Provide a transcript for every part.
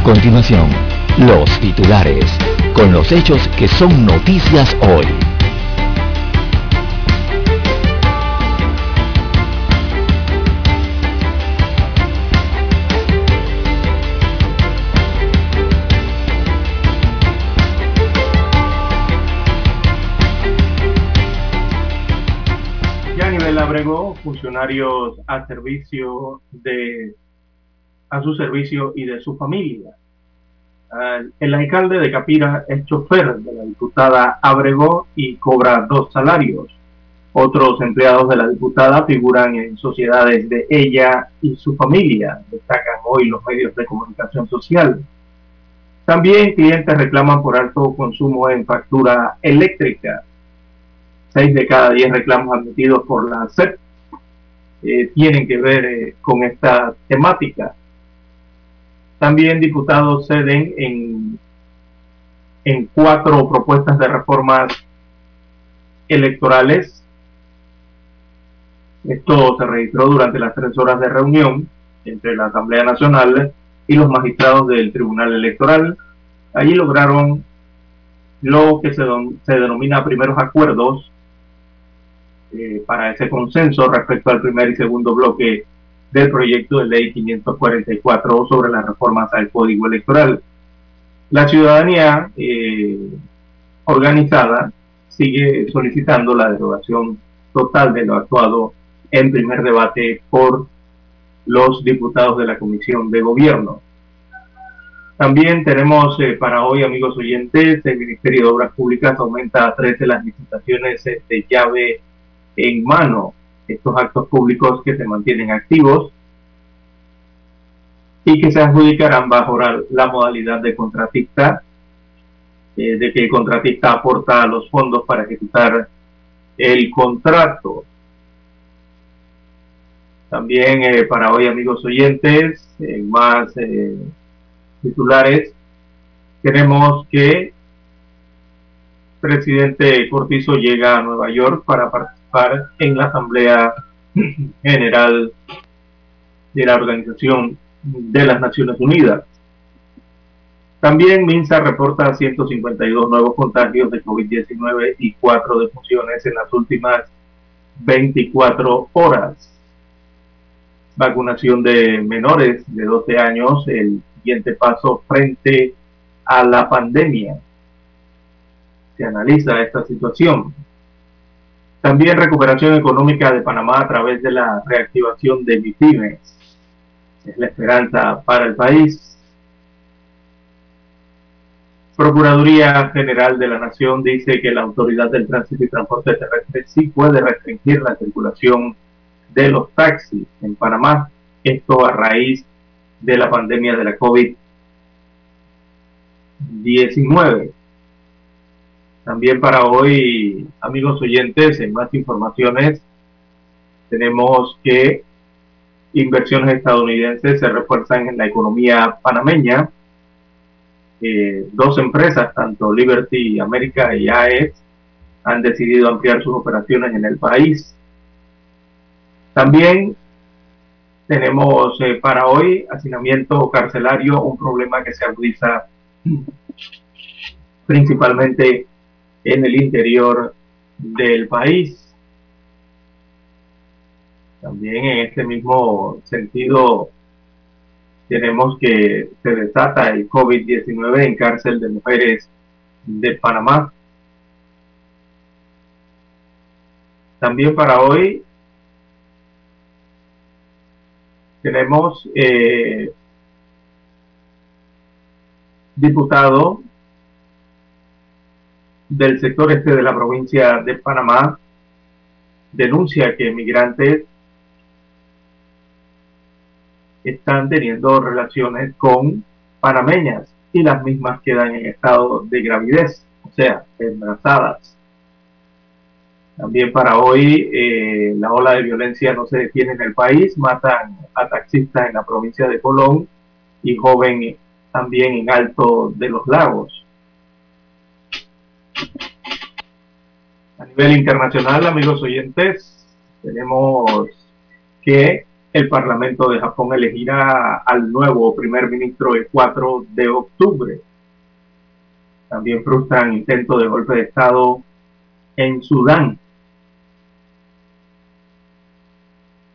A continuación, los titulares, con los hechos que son noticias hoy. Abrego, funcionarios a servicio de a su servicio y de su familia. El alcalde de Capira es chofer de la diputada Abrego y cobra dos salarios. Otros empleados de la diputada figuran en sociedades de ella y su familia, destacan hoy los medios de comunicación social. También clientes reclaman por alto consumo en factura eléctrica. Seis de cada diez reclamos admitidos por la SEP eh, tienen que ver eh, con esta temática. También diputados ceden en, en cuatro propuestas de reformas electorales. Esto se registró durante las tres horas de reunión entre la Asamblea Nacional y los magistrados del Tribunal Electoral. Allí lograron lo que se, se denomina primeros acuerdos eh, para ese consenso respecto al primer y segundo bloque del proyecto de ley 544 sobre las reformas al Código Electoral. La ciudadanía eh, organizada sigue solicitando la derogación total de lo actuado en primer debate por los diputados de la Comisión de Gobierno. También tenemos eh, para hoy, amigos oyentes, el Ministerio de Obras Públicas aumenta a 13 las licitaciones de llave en mano estos actos públicos que se mantienen activos y que se adjudicarán bajo la modalidad de contratista, eh, de que el contratista aporta los fondos para ejecutar el contrato. También eh, para hoy, amigos oyentes, más eh, titulares, tenemos que presidente Cortizo llega a Nueva York para participar en la Asamblea General de la Organización de las Naciones Unidas. También MINSA reporta 152 nuevos contagios de COVID-19 y 4 defunciones en las últimas 24 horas. Vacunación de menores de 12 años, el siguiente paso frente a la pandemia. Se analiza esta situación. También recuperación económica de Panamá a través de la reactivación de MIPIMES. Es la esperanza para el país. Procuraduría General de la Nación dice que la Autoridad del Tránsito y Transporte Terrestre sí puede restringir la circulación de los taxis en Panamá. Esto a raíz de la pandemia de la COVID-19. También para hoy, amigos oyentes, en más informaciones, tenemos que inversiones estadounidenses se refuerzan en la economía panameña. Eh, dos empresas, tanto Liberty América y AES, han decidido ampliar sus operaciones en el país. También tenemos eh, para hoy hacinamiento carcelario, un problema que se agudiza principalmente en el interior del país. También en este mismo sentido tenemos que se desata el COVID-19 en cárcel de mujeres de Panamá. También para hoy tenemos eh, diputado del sector este de la provincia de Panamá denuncia que migrantes están teniendo relaciones con panameñas y las mismas quedan en estado de gravidez, o sea, embarazadas. También para hoy eh, la ola de violencia no se detiene en el país, matan a taxistas en la provincia de Colón y joven también en Alto de los Lagos. A nivel internacional, amigos oyentes, tenemos que el Parlamento de Japón elegirá al nuevo primer ministro el 4 de octubre. También frustran intento de golpe de Estado en Sudán.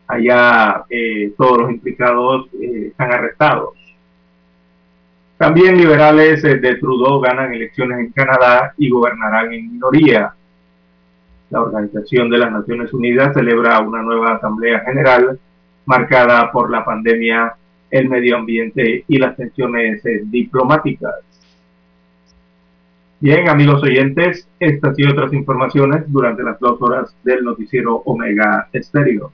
Allá eh, todos los implicados eh, están arrestados. También liberales eh, de Trudeau ganan elecciones en Canadá y gobernarán en minoría. La Organización de las Naciones Unidas celebra una nueva Asamblea General marcada por la pandemia, el medio ambiente y las tensiones eh, diplomáticas. Bien, amigos oyentes, estas y otras informaciones durante las dos horas del noticiero Omega Estéreo.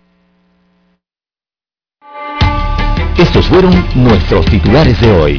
Estos fueron nuestros titulares de hoy.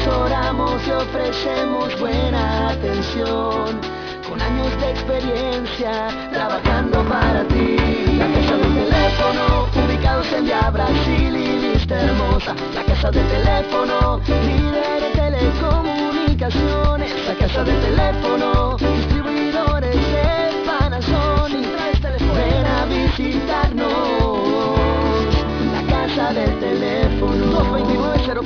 Te asesoramos y ofrecemos buena atención con años de experiencia trabajando para ti. La casa del teléfono, ubicados en Via Brasil y lista hermosa. La casa del teléfono, líder de telecomunicaciones. La casa del teléfono,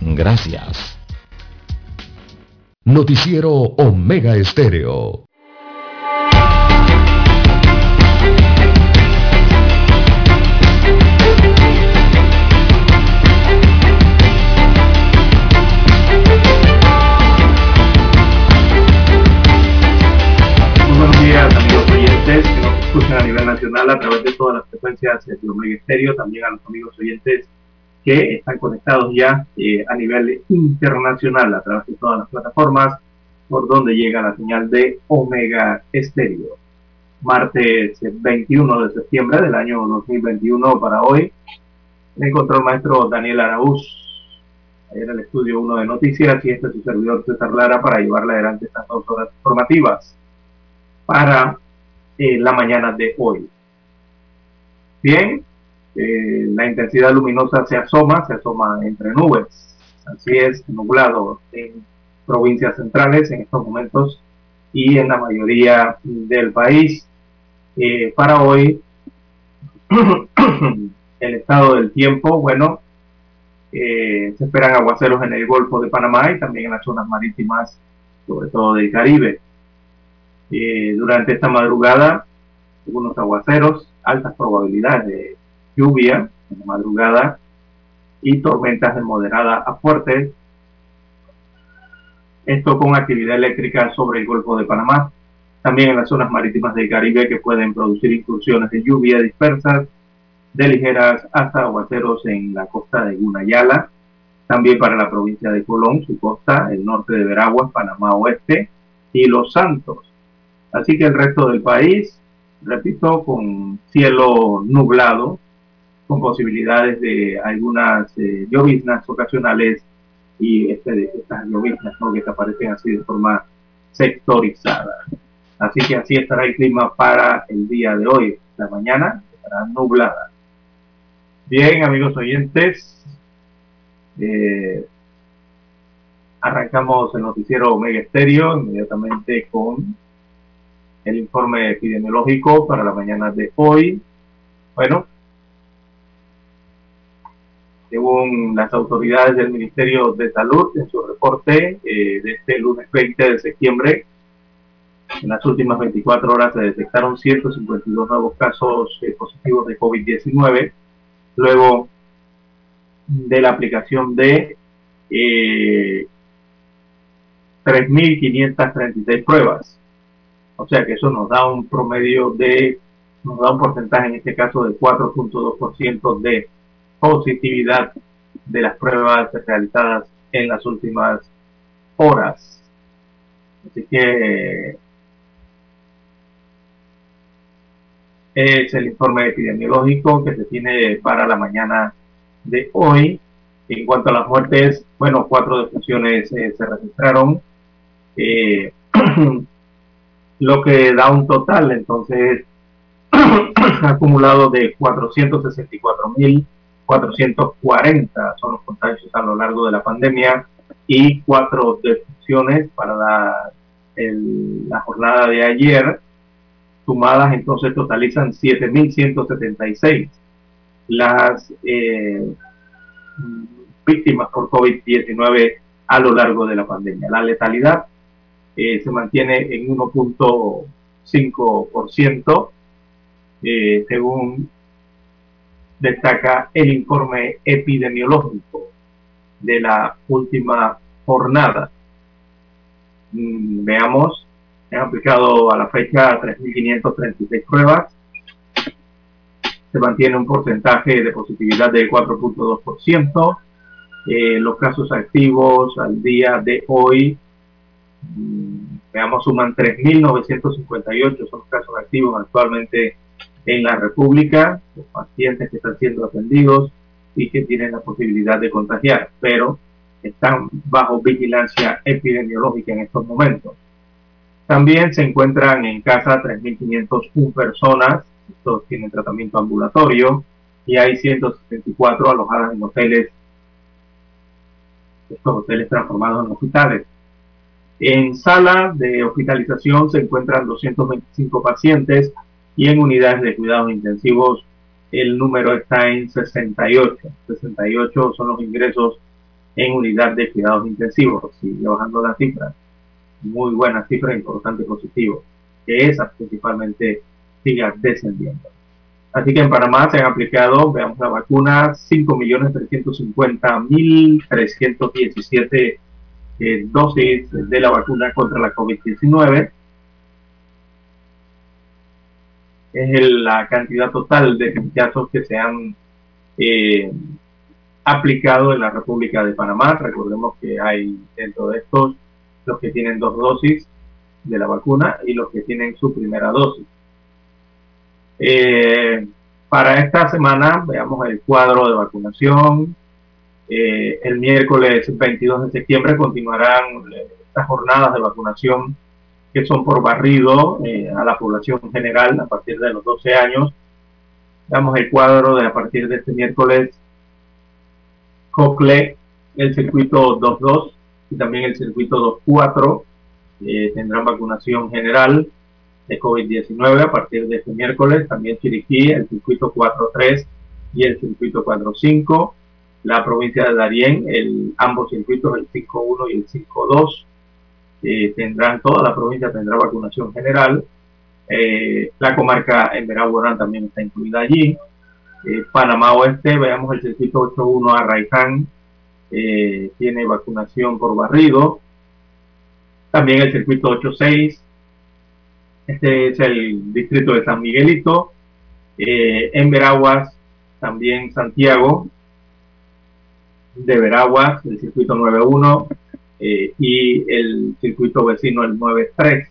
Gracias. Noticiero Omega Estéreo. amigos oyentes que nos escuchan a nivel nacional a través de todas las frecuencias de Omega Estéreo, también a los amigos oyentes que están conectados ya eh, a nivel internacional a través de todas las plataformas por donde llega la señal de Omega Estéreo. Martes 21 de septiembre del año 2021 para hoy. Me encontró el maestro Daniel Araúz, en el estudio 1 de noticias y este es su servidor César Lara para llevarle adelante estas dos horas informativas para eh, la mañana de hoy. Bien, eh, la intensidad luminosa se asoma, se asoma entre nubes. Así es, nublado en provincias centrales en estos momentos y en la mayoría del país. Eh, para hoy, el estado del tiempo, bueno, se esperan aguaceros en el Golfo de Panamá y también en las zonas marítimas, sobre todo del Caribe. Eh, durante esta madrugada, algunos aguaceros, altas probabilidades de lluvia en la madrugada y tormentas de moderada a fuerte. Esto con actividad eléctrica sobre el Golfo de Panamá, también en las zonas marítimas del Caribe que pueden producir incursiones de lluvia dispersas, de ligeras hasta aguaceros en la costa de Gunayala, también para la provincia de Colón, su costa, el norte de Veraguas, Panamá Oeste y Los Santos. Así que el resto del país, repito, con cielo nublado, con posibilidades de algunas eh, lloviznas ocasionales y este, estas lloviznas ¿no? que aparecen así de forma sectorizada. Así que así estará el clima para el día de hoy. La mañana estará nublada. Bien, amigos oyentes, Eh, arrancamos el noticiero Omega Estéreo inmediatamente con el informe epidemiológico para la mañana de hoy. Bueno, según las autoridades del Ministerio de Salud en su reporte eh, de este lunes 20 de septiembre, en las últimas 24 horas se detectaron 152 nuevos casos eh, positivos de COVID-19, luego de la aplicación de eh, 3.536 pruebas. O sea que eso nos da un promedio de, nos da un porcentaje en este caso de 4.2% de positividad de las pruebas realizadas en las últimas horas. Así que es el informe epidemiológico que se tiene para la mañana de hoy. En cuanto a las muertes, bueno, cuatro defunciones eh, se registraron, eh, lo que da un total entonces acumulado de 464.440 son los contagios a lo largo de la pandemia y cuatro defunciones para la, la jornada de ayer sumadas entonces totalizan 7.176 las eh, víctimas por COVID-19 a lo largo de la pandemia. La letalidad eh, se mantiene en 1.5%, eh, según destaca el informe epidemiológico de la última jornada. Mm, veamos, han aplicado a la fecha 3.536 pruebas, se mantiene un porcentaje de positividad del 4.2%. Eh, los casos activos al día de hoy, mm, veamos, suman 3.958, son los casos activos actualmente en la República, los pacientes que están siendo atendidos y que tienen la posibilidad de contagiar, pero están bajo vigilancia epidemiológica en estos momentos. También se encuentran en casa 3.501 personas estos tienen tratamiento ambulatorio y hay 164 alojadas en hoteles, estos hoteles transformados en hospitales. En sala de hospitalización se encuentran 225 pacientes y en unidades de cuidados intensivos el número está en 68. 68 son los ingresos en unidad de cuidados intensivos. Sigue bajando la cifra. Muy buena cifra, importante positivo. Que esas principalmente siga descendiendo. Así que en Panamá se han aplicado, veamos la vacuna, 5.350.317 eh, dosis de la vacuna contra la COVID-19. Es la cantidad total de casos que se han eh, aplicado en la República de Panamá. Recordemos que hay dentro de estos los que tienen dos dosis de la vacuna y los que tienen su primera dosis. Eh, para esta semana, veamos el cuadro de vacunación. Eh, el miércoles 22 de septiembre continuarán estas jornadas de vacunación que son por barrido eh, a la población general a partir de los 12 años. Veamos el cuadro de a partir de este miércoles. Cocle, el circuito 2.2 y también el circuito 2.4 tendrán vacunación general de COVID-19 a partir de este miércoles. También Chiriquí, el circuito 4.3 y el circuito 4.5. La provincia de Darién, el, ambos circuitos, el 5.1 y el 5.2, eh, tendrán, toda la provincia tendrá vacunación general. Eh, la comarca en Veragua también está incluida allí. Eh, Panamá Oeste, veamos el circuito 8.1 Arraiján, tiene vacunación por barrido. También el circuito 8.6 este es el distrito de San Miguelito. En Veraguas, también Santiago, de Veraguas, el circuito 91 eh, y el circuito vecino el 93.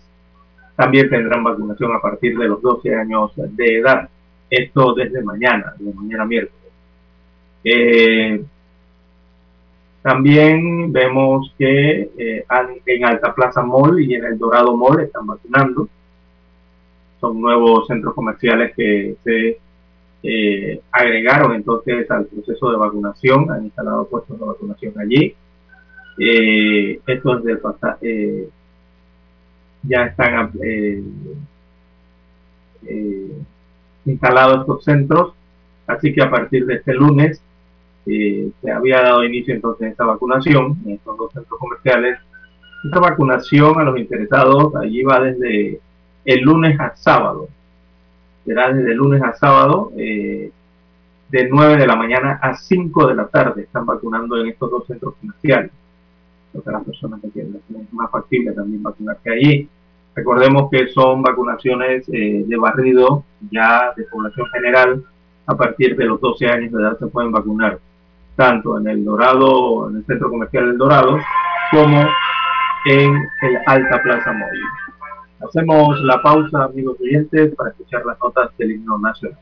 También tendrán vacunación a partir de los 12 años de edad. Esto desde mañana, desde mañana miércoles. Eh, también vemos que en Alta Plaza Mall y en el Dorado Mall están vacunando son nuevos centros comerciales que se eh, agregaron entonces al proceso de vacunación, han instalado puestos de vacunación allí. Eh, esto es del eh, ya están eh, instalados estos centros, así que a partir de este lunes se había dado inicio entonces a esta vacunación en estos dos centros comerciales. Esta vacunación a los interesados allí va desde el lunes a sábado, será desde lunes a sábado, eh, de 9 de la mañana a 5 de la tarde. Están vacunando en estos dos centros comerciales. Para las personas que quieren, es más factible también vacunarse allí. Recordemos que son vacunaciones eh, de barrido ya de población general. A partir de los 12 años de edad se pueden vacunar tanto en el Dorado, en el centro comercial del Dorado, como en el Alta Plaza Móvil. Hacemos la pausa, amigos oyentes, para escuchar las notas del himno nacional.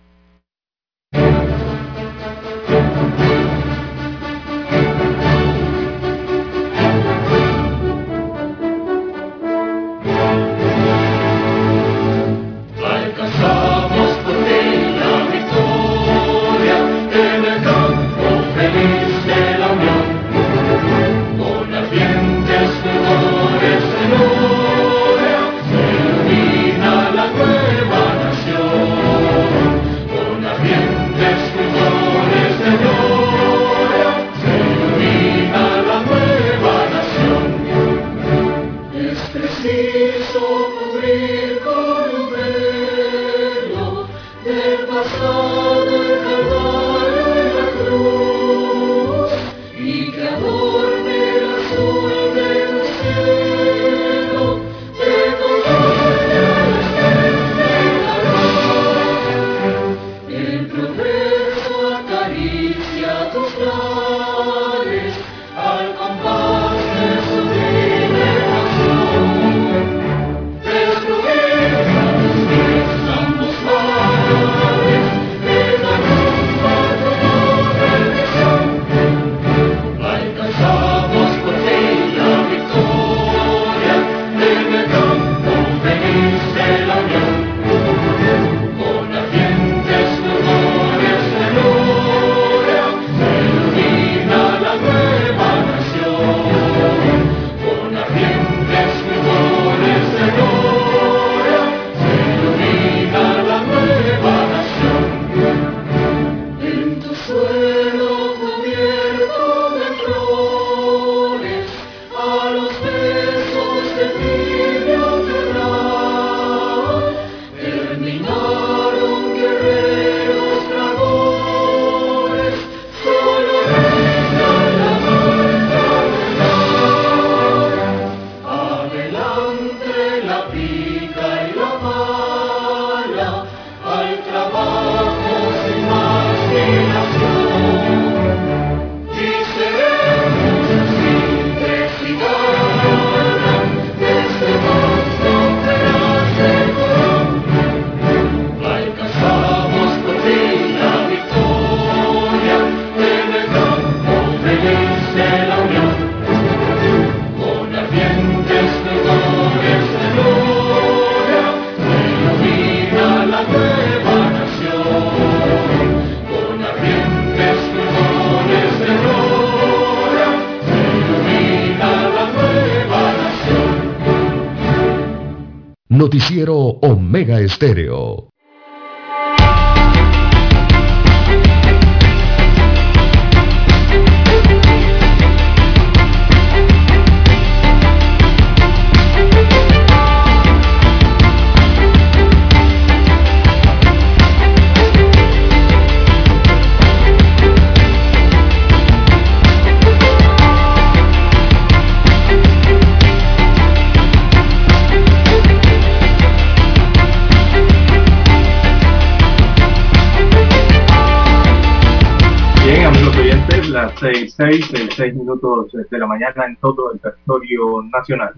6, 6 eh, minutos eh, de la mañana en todo el territorio nacional.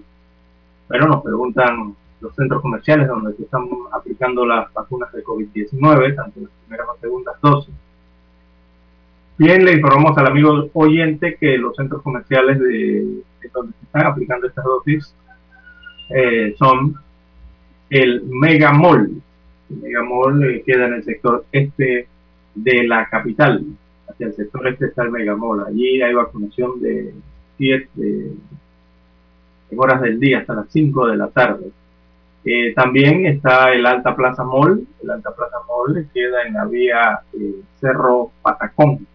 Pero nos preguntan los centros comerciales donde se están aplicando las vacunas de COVID-19, tanto las primeras como las segundas dosis. Bien, le informamos al amigo oyente que los centros comerciales de, de donde se están aplicando estas dosis eh, son el Megamall. El Megamall eh, queda en el sector este de la capital. Hacia el sector este está el Megamol. Allí hay vacunación de 7 horas del día hasta las 5 de la tarde. Eh, también está el Alta Plaza Mall. El Alta Plaza Mall queda en la vía eh, Cerro Patacón,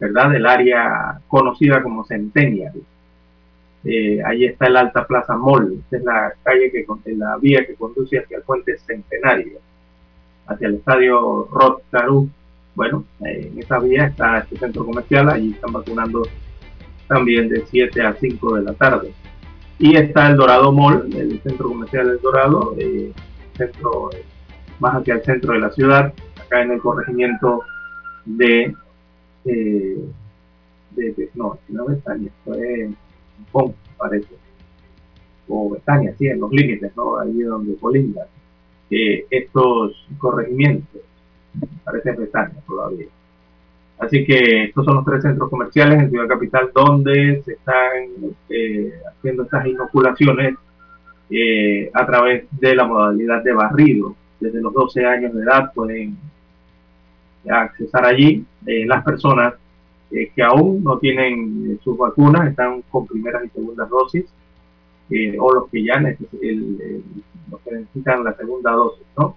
¿verdad? Del área conocida como Centennial. Eh, ahí está el Alta Plaza Mall. Esta es la calle que la vía que conduce hacia el puente Centenario, hacia el estadio Rod Bueno, en esa vía está este centro comercial. Allí están vacunando también de 7 a 5 de la tarde. Y está el Dorado Mall, el centro comercial del Dorado, eh, centro, eh, más hacia el centro de la ciudad, acá en el corregimiento de, eh, de, no, no Betania, fue Pon, parece, o Betania, sí, en los límites, ¿no? Ahí donde colinda estos corregimientos, parece Betania todavía. Así que estos son los tres centros comerciales en Ciudad Capital donde se están eh, haciendo estas inoculaciones eh, a través de la modalidad de barrido. Desde los 12 años de edad pueden accesar allí. Eh, las personas que aún no tienen sus vacunas están con primeras y segundas dosis o los que ya necesitan la segunda dosis. ¿no?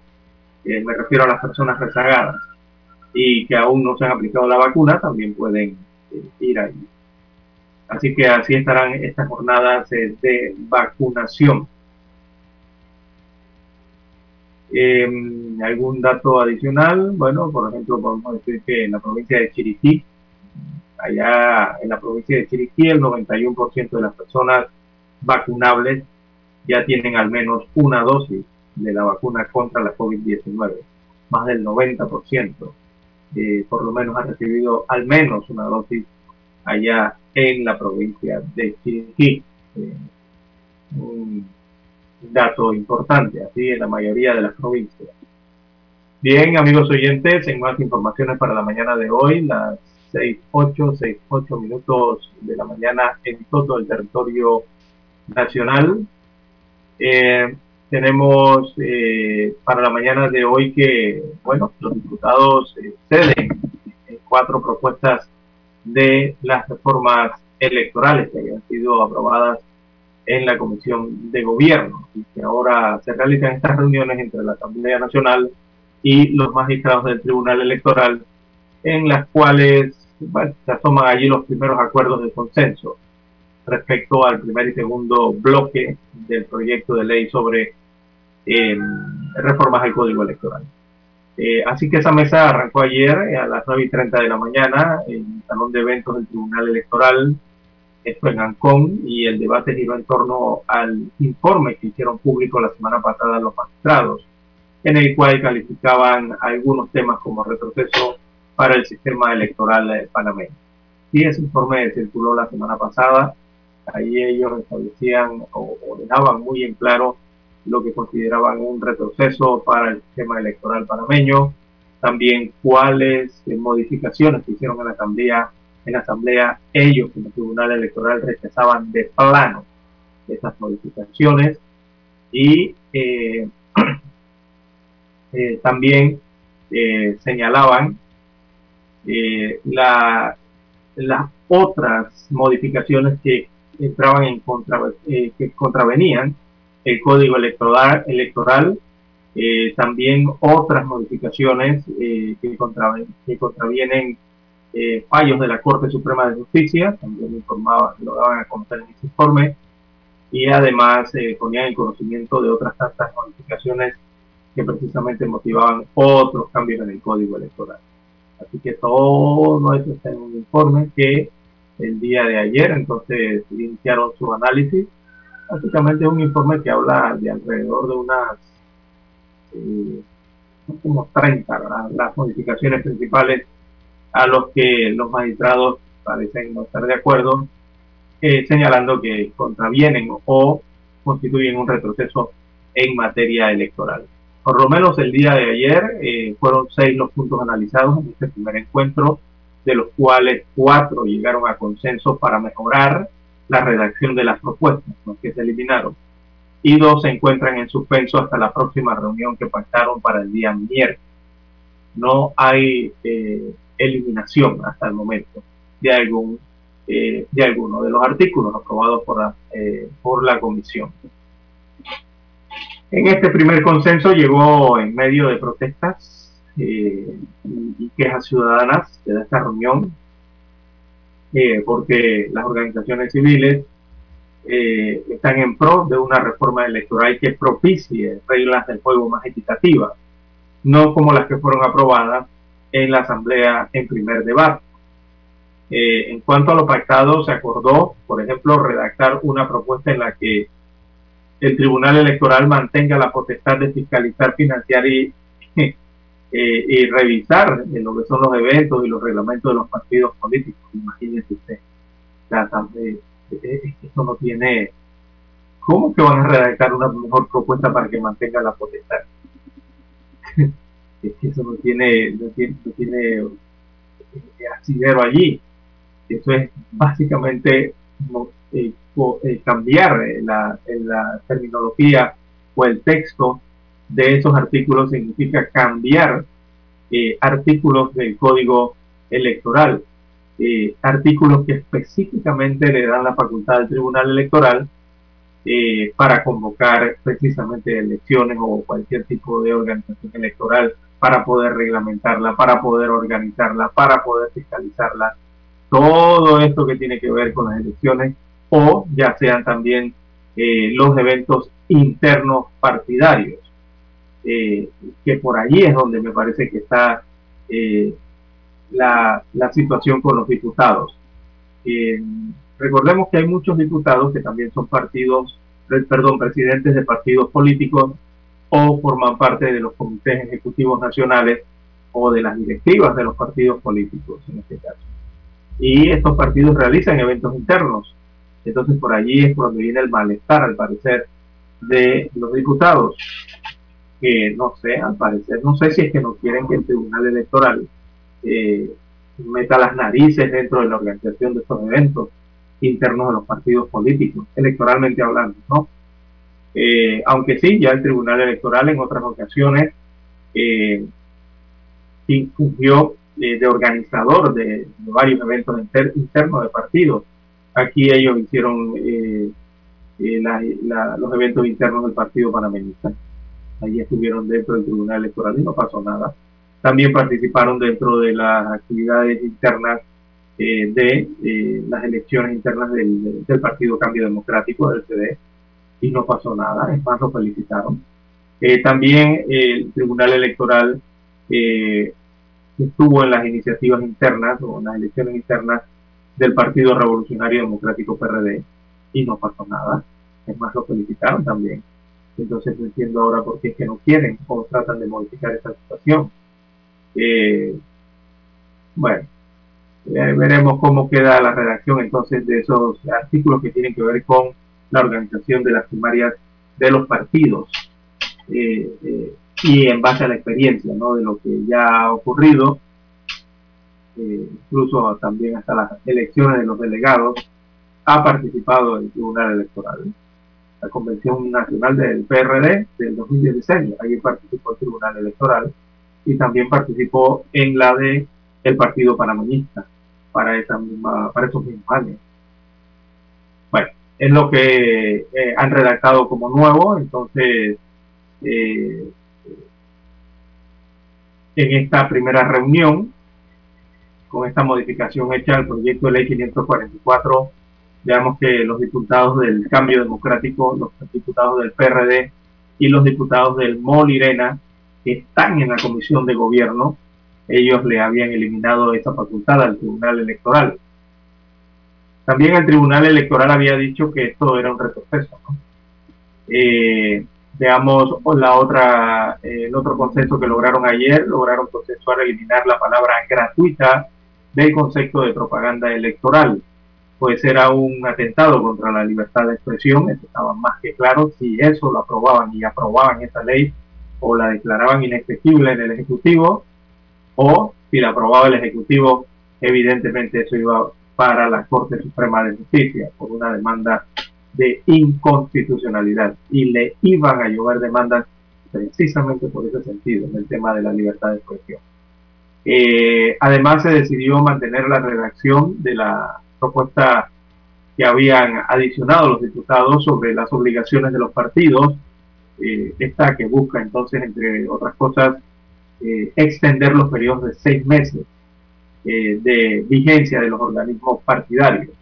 Me refiero a las personas rezagadas y que aún no se han aplicado la vacuna también pueden eh, ir ahí. Así que así estarán estas jornadas eh, de vacunación. Em, ¿Algún dato adicional? Bueno, por ejemplo, podemos decir que en la provincia de Chiriquí, allá en la provincia de Chiriquí, el 91% de las personas vacunables ya tienen al menos una dosis de la vacuna contra la COVID-19, más del 90% por lo menos ha recibido al menos una dosis allá en la provincia de Chiriquí. Eh, un dato importante, así en la mayoría de las provincias. Bien, amigos oyentes, en más informaciones para la mañana de hoy, las 6.8, 6.8 minutos de la mañana en todo el territorio nacional. Eh, tenemos eh, para la mañana de hoy que, bueno, los diputados eh, ceden en cuatro propuestas de las reformas electorales que habían sido aprobadas en la Comisión de Gobierno y que ahora se realizan estas reuniones entre la Asamblea Nacional y los magistrados del Tribunal Electoral en las cuales se toman allí los primeros acuerdos de consenso respecto al primer y segundo bloque del proyecto de ley sobre eh, reformas al Código Electoral. Eh, así que esa mesa arrancó ayer a las 9 y 30 de la mañana en el Salón de Eventos del Tribunal Electoral, esto en Ancón, y el debate giró en torno al informe que hicieron público la semana pasada los magistrados, en el cual calificaban algunos temas como retroceso para el sistema electoral panameño. Y ese informe circuló la semana pasada ahí ellos establecían o, dejaban muy en claro lo que consideraban un retroceso para el sistema electoral panameño, también cuáles eh, modificaciones se hicieron en la asamblea, en la asamblea ellos como tribunal electoral rechazaban de plano esas modificaciones y eh, eh, también señalaban la, las otras modificaciones que entraban en contra, eh, que contravenían el código electoral, electoral eh, también otras modificaciones eh, que, que, contravienen fallos de la Corte Suprema de Justicia, también informaban, lo daban a conocer en ese informe, y además ponían en conocimiento de otras tantas modificaciones que precisamente motivaban otros cambios en el código electoral. Así que todo esto está en un informe que el día de ayer, entonces iniciaron su análisis. Básicamente es un informe que habla de alrededor de unas eh, como 30 las modificaciones principales a los que los magistrados parecen no estar de acuerdo, eh, señalando que contravienen o constituyen un retroceso en materia electoral. Por lo menos el día de ayer eh, fueron seis los puntos analizados en este primer encuentro de los cuales cuatro llegaron a consenso para mejorar la redacción de las propuestas, los que se eliminaron, y dos se encuentran en suspenso hasta la próxima reunión que pactaron para el día miércoles. no hay eh, eliminación hasta el momento de algún eh, de alguno de los artículos aprobados por la, por la comisión. En este primer consenso llegó en medio de protestas y quejas ciudadanas de esta reunión, porque las organizaciones civiles eh, están en pro de una reforma electoral que propicie reglas del juego más equitativas, no como las que fueron aprobadas en la Asamblea en primer debate. Eh, en cuanto a lo pactado, se acordó, por ejemplo, redactar una propuesta en la que el Tribunal Electoral mantenga la potestad de fiscalizar, financiar y, eh, y revisar lo que son los eventos y los reglamentos de los partidos políticos. Imagínense usted, la Asamblea esto no tiene... ¿Cómo que van a redactar una mejor propuesta para que mantenga la potestad? es que eso no tiene, no tiene, no tiene eh, asidero allí. Eso es básicamente eh, eh, cambiar la, la terminología o el texto de esos artículos significa cambiar artículos del código electoral eh, artículos que específicamente le dan la facultad al Tribunal Electoral eh, para convocar precisamente elecciones o cualquier tipo de organización electoral para poder reglamentarla, para poder organizarla, para poder fiscalizarla. Todo esto que tiene que ver con las elecciones o ya sean también eh, los eventos internos partidarios, que por allí es donde me parece que está la, situación con los diputados. Eh, recordemos que hay muchos diputados que también son partidos, perdón, presidentes de partidos políticos o forman parte de los comités ejecutivos nacionales o de las directivas de los partidos políticos en este caso. Y estos partidos realizan eventos internos. Entonces por allí es por donde viene el malestar, al parecer, de los diputados. Que no sé, al parecer, no sé si es que no quieren que el Tribunal Electoral eh, meta las narices dentro de la organización de estos eventos internos de los partidos políticos, electoralmente hablando, ¿no? Eh, aunque sí, ya el Tribunal Electoral en otras ocasiones eh, fungió eh, de organizador de, varios eventos internos de partidos. Aquí ellos hicieron los eventos internos del Partido Panamericano. Allí estuvieron dentro del Tribunal Electoral y no pasó nada también participaron dentro de las actividades internas eh, de eh, las elecciones internas del, Partido Cambio Democrático, del CD, y no pasó nada, es más, lo felicitaron. Eh, también el Tribunal Electoral estuvo en las iniciativas internas o en las elecciones internas del Partido Revolucionario Democrático PRD y no pasó nada, es más, lo felicitaron también. Entonces no entiendo ahora por qué es que no quieren o tratan de modificar esa situación. Eh, bueno, veremos cómo queda la redacción entonces de esos artículos que tienen que ver con la organización de las primarias de los partidos eh, eh, y en base a la experiencia ¿no? de lo que ya ha ocurrido, incluso también hasta las elecciones de los delegados, ha participado el Tribunal Electoral. Convención Nacional del PRD del 2016, ahí participó el Tribunal Electoral y también participó en la de el Partido Panameñista para esa misma, para esos mismos años. Bueno, es lo que eh, han redactado como nuevo, entonces eh, en esta primera reunión, con esta modificación hecha al proyecto de ley 544, veamos que los diputados del Cambio Democrático, los diputados del PRD y los diputados del MOLIRENA que están en la comisión de gobierno, ellos le habían eliminado esa facultad al Tribunal Electoral. También el Tribunal Electoral había dicho que esto era un retroceso. Eh, veamos la otra, eh, el otro consenso que lograron ayer, lograron consensuar eliminar la palabra gratuita del concepto de propaganda electoral, pues era un atentado contra la libertad de expresión, eso estaba más que claro, si eso lo aprobaban y aprobaban esa ley, o la declaraban inefectible en el Ejecutivo, o si la aprobaba el Ejecutivo, evidentemente eso iba para la Corte Suprema de Justicia por una demanda de inconstitucionalidad y le iban a llover demandas precisamente por ese sentido, en el tema de la libertad de expresión. Eh, además, se decidió mantener la redacción de la propuesta que habían adicionado los diputados sobre las obligaciones de los partidos, eh, esta que busca entonces, entre otras cosas, eh, extender los periodos de seis meses de vigencia de los organismos partidarios.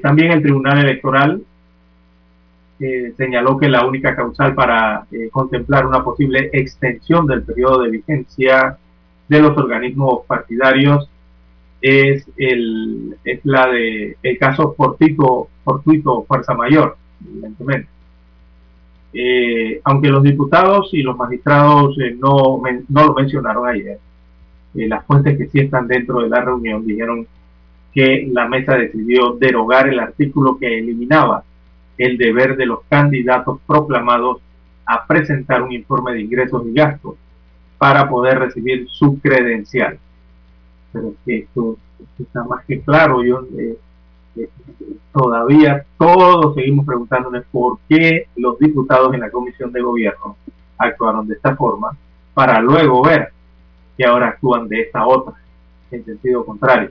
también el Tribunal Electoral señaló que la única causal para contemplar una posible extensión del periodo de vigencia de los organismos partidarios es, el, es la de el caso fortuito, fortuito fuerza mayor, evidentemente. Eh, aunque los diputados y los magistrados eh, no, no lo mencionaron ayer, eh, las fuentes que sí están dentro de la reunión dijeron que la mesa decidió derogar el artículo que eliminaba el deber de los candidatos proclamados a presentar un informe de ingresos y gastos para poder recibir su credencial. Pero esto, está más que claro. Yo eh, eh, todavía todos seguimos preguntándonos por qué los diputados en la comisión de gobierno actuaron de esta forma para luego ver que ahora actúan de esta otra, en sentido contrario.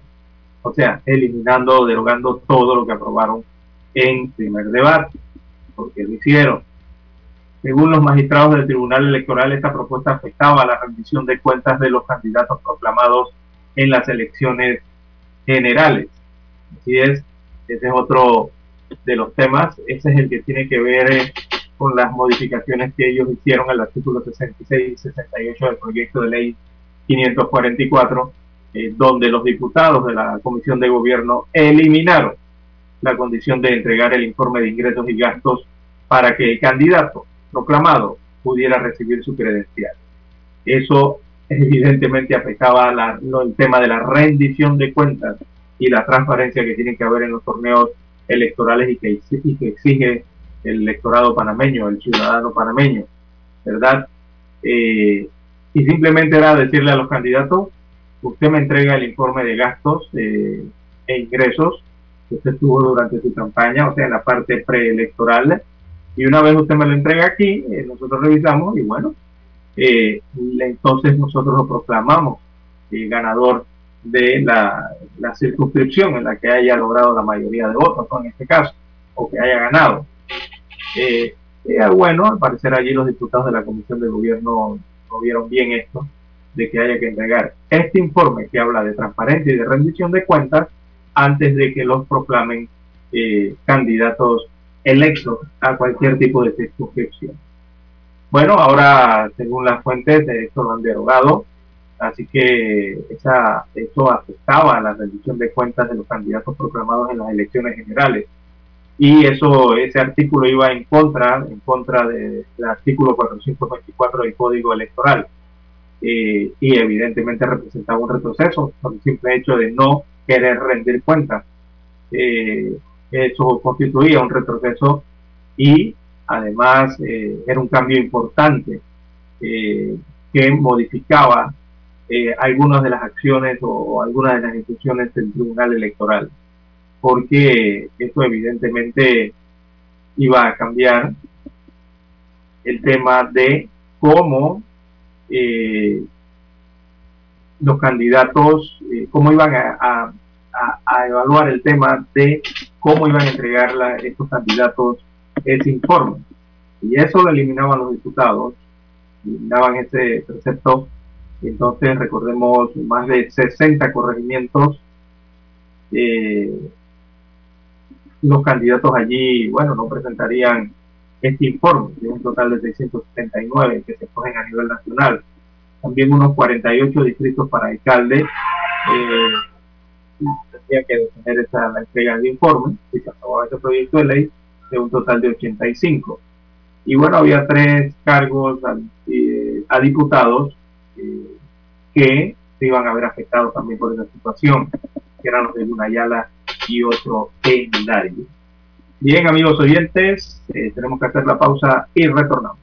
O sea, eliminando o derogando todo lo que aprobaron en primer debate, porque lo hicieron. Según los magistrados del Tribunal Electoral, esta propuesta afectaba a la rendición de cuentas de los candidatos proclamados en las elecciones generales. Así es, ese es otro de los temas. Ese es el que tiene que ver eh, con las modificaciones que ellos hicieron al artículo 66 y 68 del proyecto de ley 544, eh, donde los diputados de la Comisión de Gobierno eliminaron la condición de entregar el informe de ingresos y gastos para que el candidato proclamado pudiera recibir su credencial. Eso evidentemente afectaba el tema de la rendición de cuentas y la transparencia que tiene que haber en los torneos electorales y que, exige el electorado panameño, el ciudadano panameño, ¿verdad? Eh, y simplemente era decirle a los candidatos, usted me entrega el informe de gastos eh, e ingresos que usted tuvo durante su campaña, o sea, en la parte preelectoral, y una vez usted me lo entrega aquí, eh, nosotros revisamos y bueno, eh, entonces nosotros lo proclamamos eh, ganador de la, circunscripción en la que haya logrado la mayoría de votos, en este caso, o que haya ganado. bueno, al parecer allí los diputados de la Comisión de Gobierno no vieron bien esto, de que haya que entregar este informe que habla de transparencia y de rendición de cuentas antes de que los proclamen candidatos electo a cualquier tipo de circunscripción. Bueno, ahora, según las fuentes, esto lo han derogado, así que esa, eso afectaba a la rendición de cuentas de los candidatos proclamados en las elecciones generales. Y eso, ese artículo iba en contra, en contra del artículo 424 del Código Electoral. Eh, y evidentemente representaba un retroceso por el simple hecho de no querer rendir cuentas. Eh, eso constituía un retroceso y además eh, era un cambio importante eh, que modificaba eh, algunas de las acciones o, algunas de las instituciones del Tribunal Electoral, porque esto evidentemente iba a cambiar el tema de cómo los candidatos, cómo iban a, a, evaluar el tema de cómo iban a entregar estos candidatos ese informe. Y eso lo eliminaban los diputados, eliminaban ese precepto. Entonces, recordemos, más de 60 corregimientos. Eh, los candidatos allí, bueno, no presentarían este informe, de un total de 679 que se cogen a nivel nacional. También unos 48 distritos para alcalde. Eh, tendría que detener esa, la entrega de informe y se aprobaba ese proyecto de ley de un total de 85. Y bueno, había tres cargos a, eh, diputados eh, que se iban a ver afectados también por esa situación, que eran los de Lunayala y otro en Dario. Bien, amigos oyentes, eh, tenemos que hacer la pausa y retornamos.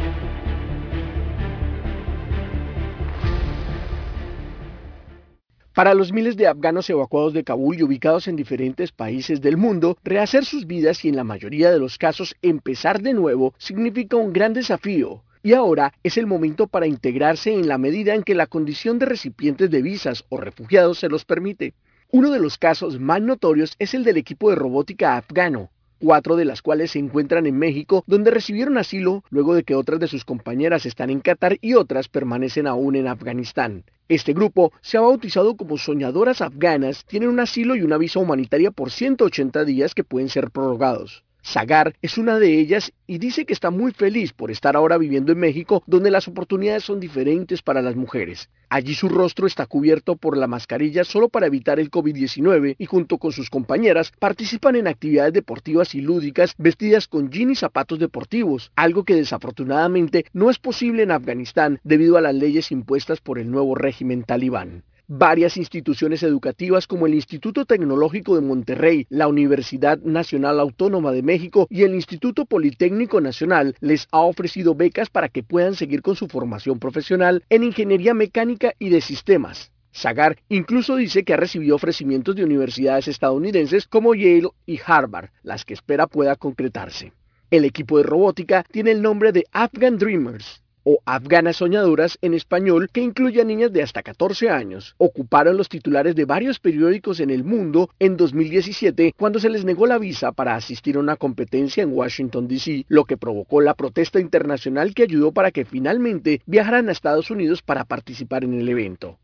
Para los miles de afganos evacuados de Kabul y ubicados en diferentes países del mundo, rehacer sus vidas y en la mayoría de los casos empezar de nuevo significa un gran desafío y ahora es el momento para integrarse en la medida en que la condición de recipientes de visas o refugiados se los permite. Uno de los casos más notorios es el del equipo de robótica afgano, cuatro de las cuales se encuentran en México, donde recibieron asilo luego de que otras de sus compañeras están en Qatar y otras permanecen aún en Afganistán. Este grupo se ha bautizado como Soñadoras Afganas, tienen un asilo y una visa humanitaria por 180 días que pueden ser prorrogados. Sagar es una de ellas y dice que está muy feliz por estar ahora viviendo en México donde las oportunidades son diferentes para las mujeres. Allí su rostro está cubierto por la mascarilla solo para evitar el COVID-19 y junto con sus compañeras participan en actividades deportivas y lúdicas vestidas con jeans y zapatos deportivos, algo que desafortunadamente no es posible en Afganistán debido a las leyes impuestas por el nuevo régimen talibán. Varias instituciones educativas como el Instituto Tecnológico de Monterrey, la Universidad Nacional Autónoma de México y el Instituto Politécnico Nacional les ha ofrecido becas para que puedan seguir con su formación profesional en ingeniería mecánica y de sistemas. Sagar incluso dice que ha recibido ofrecimientos de universidades estadounidenses como Yale y Harvard, las que espera pueda concretarse. El equipo de robótica tiene el nombre de Afghan Dreamers o Afganas Soñadoras en español que incluye a niñas de hasta 14 años. Ocuparon los titulares de varios periódicos en el mundo en 2017 cuando se les negó la visa para asistir a una competencia en Washington, D.C., lo que provocó la protesta internacional que ayudó para que finalmente viajaran a Estados Unidos para participar en el evento.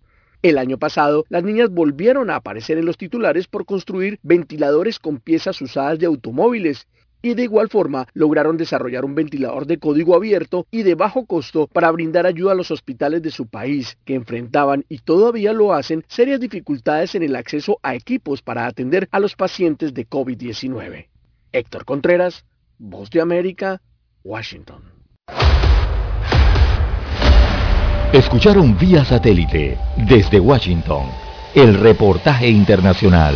El año pasado, las niñas volvieron a aparecer en los titulares por construir ventiladores con piezas usadas de automóviles y de igual forma lograron desarrollar un ventilador de código abierto y de bajo costo para brindar ayuda a los hospitales de su país, que enfrentaban y todavía lo hacen serias dificultades en el acceso a equipos para atender a los pacientes de COVID-19. Héctor Contreras, Voz de América, Washington. Escucharon vía satélite desde Washington el reportaje internacional.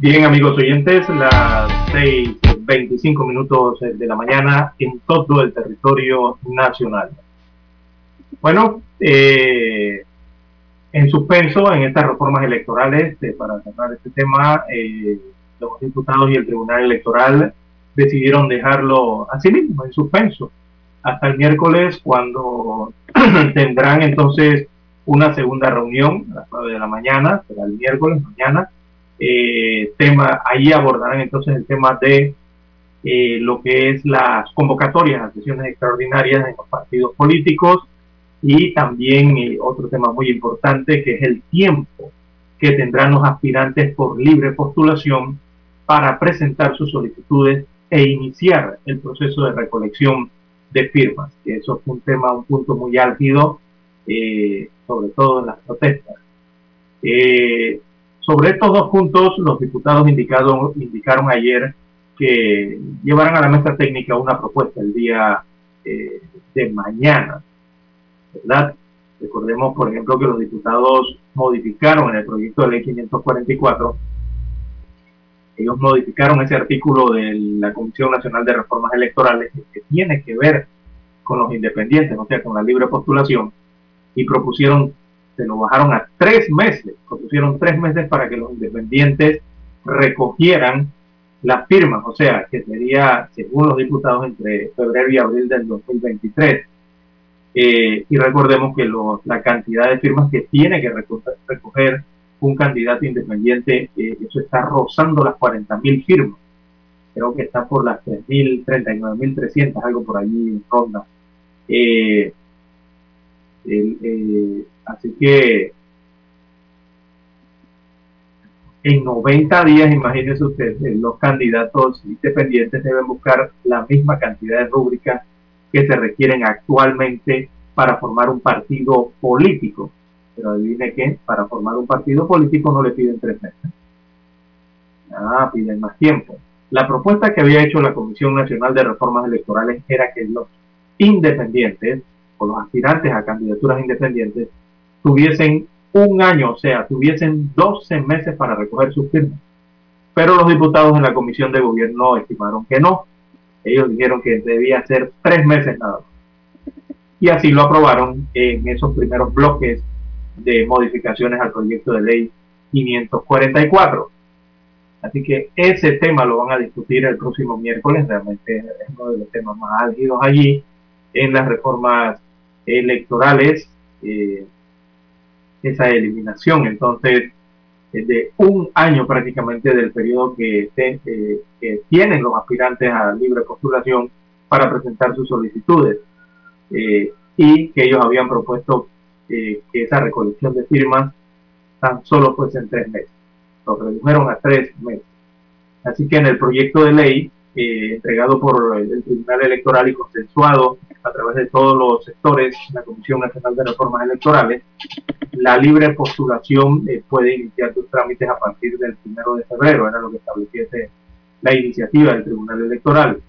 Bien, amigos oyentes, las 6.25 minutos de la mañana en todo el territorio nacional. Bueno, eh, en suspenso en estas reformas electorales, eh, para cerrar este tema, eh, los diputados y el Tribunal Electoral decidieron dejarlo así mismo, en suspenso, hasta el miércoles, cuando tendrán entonces una segunda reunión a las 9 de la mañana, será el miércoles mañana, eh, tema, ahí abordarán entonces el tema de eh, lo que es las convocatorias a sesiones extraordinarias en los partidos políticos y también eh, otro tema muy importante que es el tiempo que tendrán los aspirantes por libre postulación para presentar sus solicitudes e iniciar el proceso de recolección de firmas, que eso es un tema, un punto muy álgido, sobre todo en las protestas. Sobre estos dos puntos, los diputados indicaron, ayer que llevarán a la mesa técnica una propuesta el día eh, de mañana, ¿verdad? Recordemos, por ejemplo, que los diputados modificaron en el proyecto de ley 544, ellos modificaron ese artículo de la Comisión Nacional de Reformas Electorales que tiene que ver con los independientes, o sea, con la libre postulación, y propusieron, se lo bajaron a tres meses, propusieron tres meses para que los independientes recogieran las firmas, o sea, que sería, según los diputados, entre febrero y abril del 2023. Eh, y recordemos que la cantidad de firmas que tiene que recoger, un candidato independiente, eh, eso está rozando las 40.000 firmas. Creo que está por las 3.000, 39.300, algo por allí en ronda. Eh, así que en 90 días, imagínense ustedes, los candidatos independientes deben buscar la misma cantidad de rúbricas que se requieren actualmente para formar un partido político. Pero adivine que para formar un partido político no le piden tres meses. Ah, piden más tiempo. La propuesta que había hecho la Comisión Nacional de Reformas Electorales era que los independientes o los aspirantes a candidaturas independientes tuviesen un año, o sea, tuviesen 12 meses para recoger sus firmas. Pero los diputados en la Comisión de Gobierno estimaron que no. Ellos dijeron que debía ser tres meses nada más. Y así lo aprobaron en esos primeros bloques de modificaciones al proyecto de ley 544. Así que ese tema lo van a discutir el próximo miércoles. Realmente es uno de los temas más álgidos allí en las reformas electorales. Eh, esa eliminación. Entonces, de un año prácticamente del periodo que, eh, que, tienen los aspirantes a libre postulación para presentar sus solicitudes eh, y que ellos habían propuesto eh, que esa recolección de firmas tan solo fuese en tres meses. Lo redujeron a tres meses. Así que en el proyecto de ley entregado por el Tribunal Electoral y consensuado a través de todos los sectores, la Comisión Nacional de Reformas Electorales, la libre postulación eh, puede iniciar sus trámites a partir del primero de febrero, era lo que estableciese la iniciativa del Tribunal Electoral.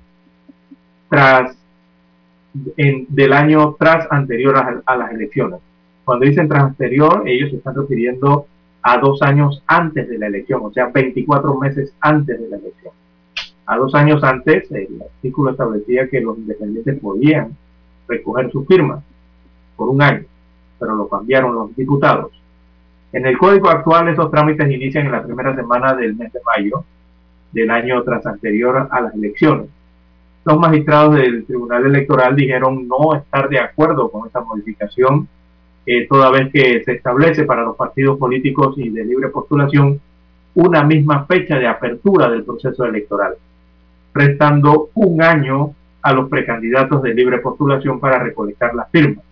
Tras, en, del año tras anterior a, las elecciones. Cuando dicen tras anterior, ellos se están refiriendo a dos años antes de la elección, o sea, 24 meses antes de la elección. A dos años antes, el artículo establecía que los independientes podían recoger sus firmas por un año pero lo cambiaron los diputados. En el código actual esos trámites inician en la primera semana del mes de mayo del año tras anterior a las elecciones. Los magistrados del Tribunal Electoral dijeron no estar de acuerdo con esta modificación, eh, toda vez que se establece para los partidos políticos y de libre postulación una misma fecha de apertura del proceso electoral, restando un año a los precandidatos de libre postulación para recolectar las firmas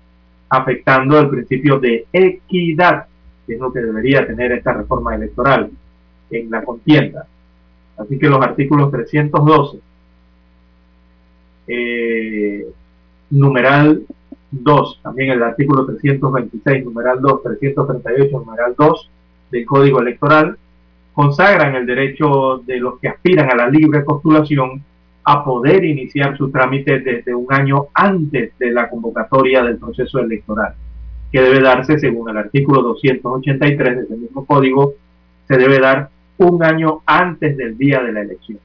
afectando el principio de equidad, que es lo que debería tener esta reforma electoral en la contienda. Así que los artículos 312, eh, numeral 2, también el artículo 326, numeral 2, 338, numeral 2 del Código Electoral, consagran el derecho de los que aspiran a la libre postulación a poder iniciar su trámite desde un año antes de la convocatoria del proceso electoral, que debe darse según el artículo 283 de mismo código, se debe dar un año antes del día de la elección.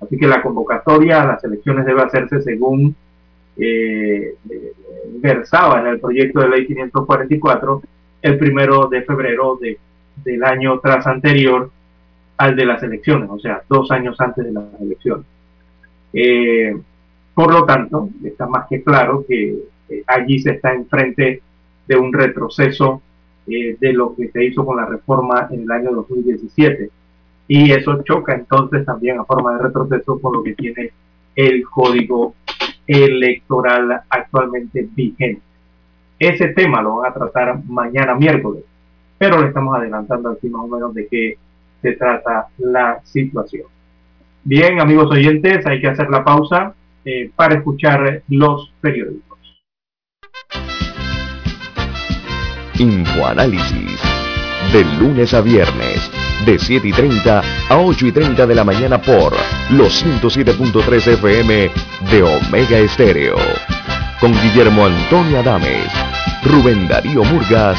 Así que la convocatoria a las elecciones debe hacerse según eh, versaba en el proyecto de ley 544 el primero de febrero de, del año tras anterior al de las elecciones, o sea, dos años antes de las elecciones. Eh, por lo tanto, está más que claro que eh, allí se está enfrente de un retroceso eh, de lo que se hizo con la reforma en el año 2017. Y eso choca entonces también a forma de retroceso con lo que tiene el código electoral actualmente vigente. Ese tema lo van a tratar mañana miércoles, pero le estamos adelantando aquí más o menos de qué se trata la situación. Bien, amigos oyentes, hay que hacer la pausa eh, para escuchar los periódicos. Infoanálisis, de lunes a viernes, de 7 y 30 a 8 y 30 de la mañana por los 107.3 FM de Omega Estéreo. Con Guillermo Antonio Adames, Rubén Darío Murgas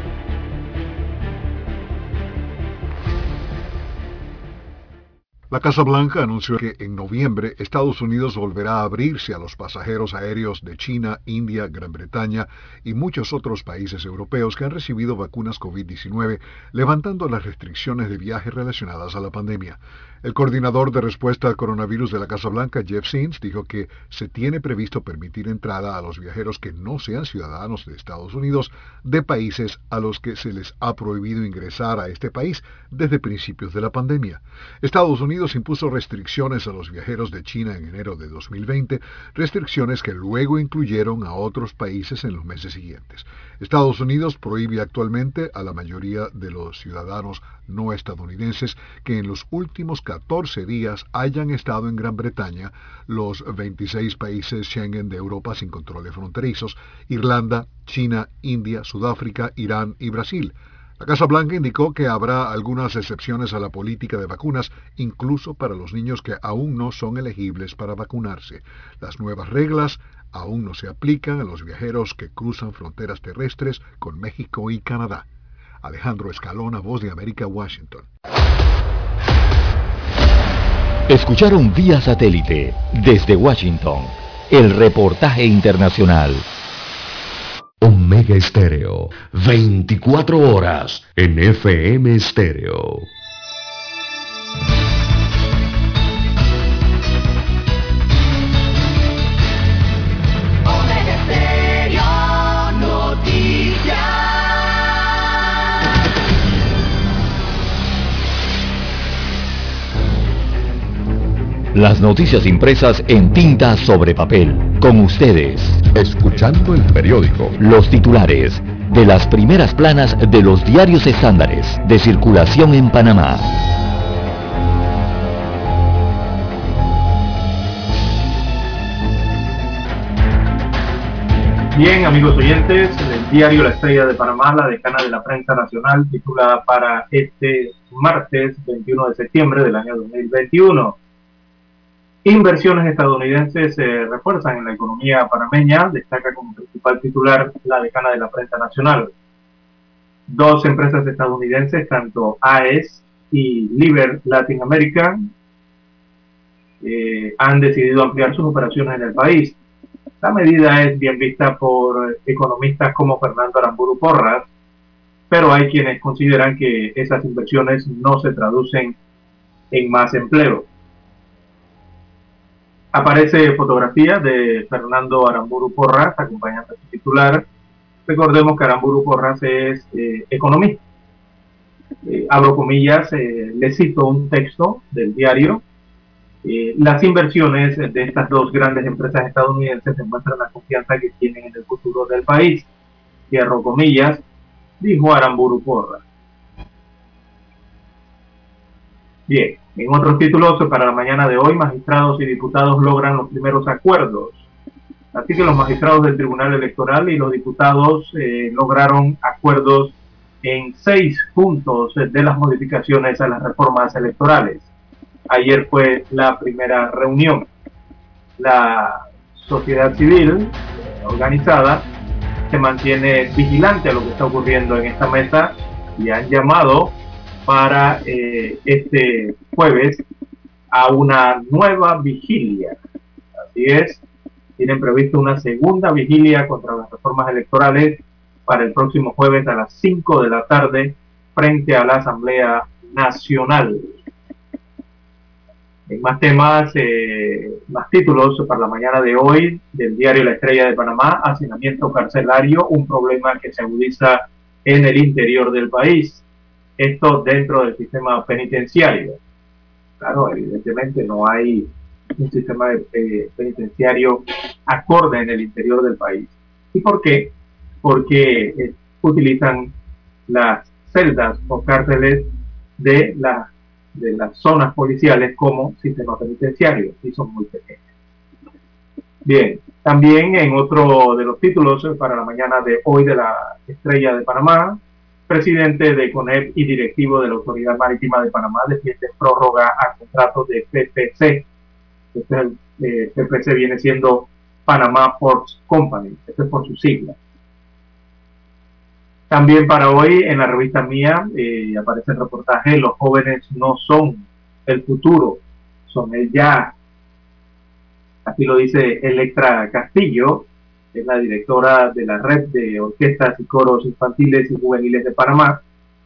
La Casa Blanca anunció que en noviembre Estados Unidos volverá a abrirse a los pasajeros aéreos de China, India, Gran Bretaña y muchos otros países europeos que han recibido vacunas COVID-19, levantando las restricciones de viaje relacionadas a la pandemia. El coordinador de respuesta al coronavirus de la Casa Blanca, Jeff Sims, dijo que se tiene previsto permitir entrada a los viajeros que no sean ciudadanos de Estados Unidos de países a los que se les ha prohibido ingresar a este país desde principios de la pandemia. Estados Unidos impuso restricciones a los viajeros de China en enero de 2020, restricciones que luego incluyeron a otros países en los meses siguientes. Estados Unidos prohíbe actualmente a la mayoría de los ciudadanos no estadounidenses que en los últimos 14 días hayan estado en Gran Bretaña, los 26 países Schengen de Europa sin controles fronterizos, Irlanda, China, India, Sudáfrica, Irán y Brasil. La Casa Blanca indicó que habrá algunas excepciones a la política de vacunas, incluso para los niños que aún no son elegibles para vacunarse. Las nuevas reglas aún no se aplican a los viajeros que cruzan fronteras terrestres con México y Canadá. Alejandro Escalona, Voz de América, Washington. Escucharon vía satélite desde Washington el reportaje internacional. Omega Estéreo, 24 horas en FM Estéreo. Las noticias impresas en tinta sobre papel. Con ustedes. Escuchando el periódico. Los titulares de las primeras planas de los diarios estándares de circulación en Panamá. Bien, amigos oyentes, el diario La Estrella de Panamá, la decana de la prensa nacional, titula para este martes 21 de septiembre del año 2021. Inversiones estadounidenses se refuerzan en la economía panameña, destaca como principal titular la decana de la prensa nacional. Dos empresas estadounidenses, tanto AES y Liber Latin American, eh, han decidido ampliar sus operaciones en el país. La medida es bien vista por economistas como Fernando Aramburu Porras, pero hay quienes consideran que esas inversiones no se traducen en más empleo. Aparece fotografía de Fernando Aramburu Porras, acompañante su titular. Recordemos que Aramburu Porras es eh, economista. Eh, abro comillas, eh, le cito un texto del diario. las inversiones de estas dos grandes empresas estadounidenses demuestran la confianza que tienen en el futuro del país. Cierro comillas, dijo Aramburu Porras. Bien, en otros títulos, para la mañana de hoy, magistrados y diputados logran los primeros acuerdos. Así que los magistrados del Tribunal Electoral y los diputados eh, lograron acuerdos en seis puntos de las modificaciones a las reformas electorales. Ayer fue la primera reunión. La sociedad civil organizada se mantiene vigilante a lo que está ocurriendo en esta mesa y han llamado para eh, este jueves a una nueva vigilia. Así es, tienen previsto una segunda vigilia contra las reformas electorales para el próximo jueves a las 5 de la tarde frente a la Asamblea Nacional. En más temas, eh, más títulos para la mañana de hoy del diario La Estrella de Panamá, hacinamiento carcelario, un problema que se agudiza en el interior del país esto dentro del sistema penitenciario. Claro, evidentemente no hay un sistema eh, penitenciario acorde en el interior del país. ¿Y por qué? Porque eh, utilizan las celdas o cárceles de, de las zonas policiales como sistema penitenciario y son muy pequeños. Bien, también en otro de los títulos para la mañana de hoy de la Estrella de Panamá, presidente de CONEP y directivo de la Autoridad Marítima de Panamá defiende prórroga a contratos de PPC. Este eh, PPC viene siendo Panamá Ports Company, este es por su sigla. También para hoy en la revista mía eh, aparece el reportaje, los jóvenes no son el futuro, son el ya. Así lo dice Electra Castillo, es la directora de la red de orquestas y coros infantiles y juveniles de Panamá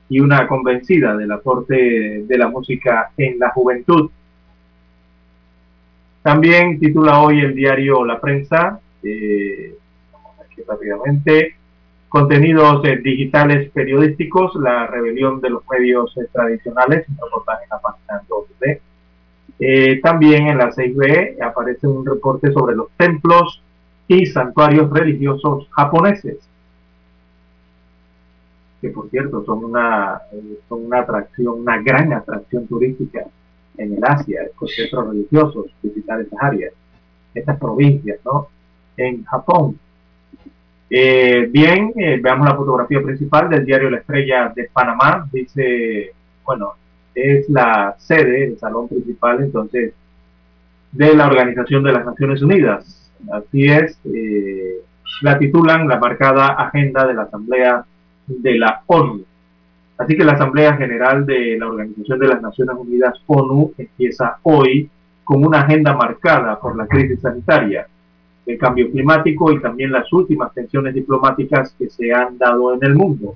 y una convencida del aporte de la música en la juventud. También titula hoy el diario La Prensa, eh, aquí rápidamente, contenidos eh, digitales periodísticos, la rebelión de los medios eh, tradicionales, un reportaje en la página 2B. Eh, también en la 6B aparece un reporte sobre los templos y santuarios religiosos japoneses, que por cierto son una, eh, son una atracción, una gran atracción turística en el Asia, los centros religiosos, visitar esas áreas, estas provincias, ¿no? En Japón. Eh, bien, eh, veamos la fotografía principal del diario La Estrella de Panamá. Dice, bueno, es la sede, el salón principal, entonces, de la Organización de las Naciones Unidas. Así es, eh, la titulan la marcada agenda de la Asamblea de la ONU. Así que la Asamblea General de la Organización de las Naciones Unidas, ONU, empieza hoy con una agenda marcada por la crisis sanitaria, el cambio climático y también las últimas tensiones diplomáticas que se han dado en el mundo.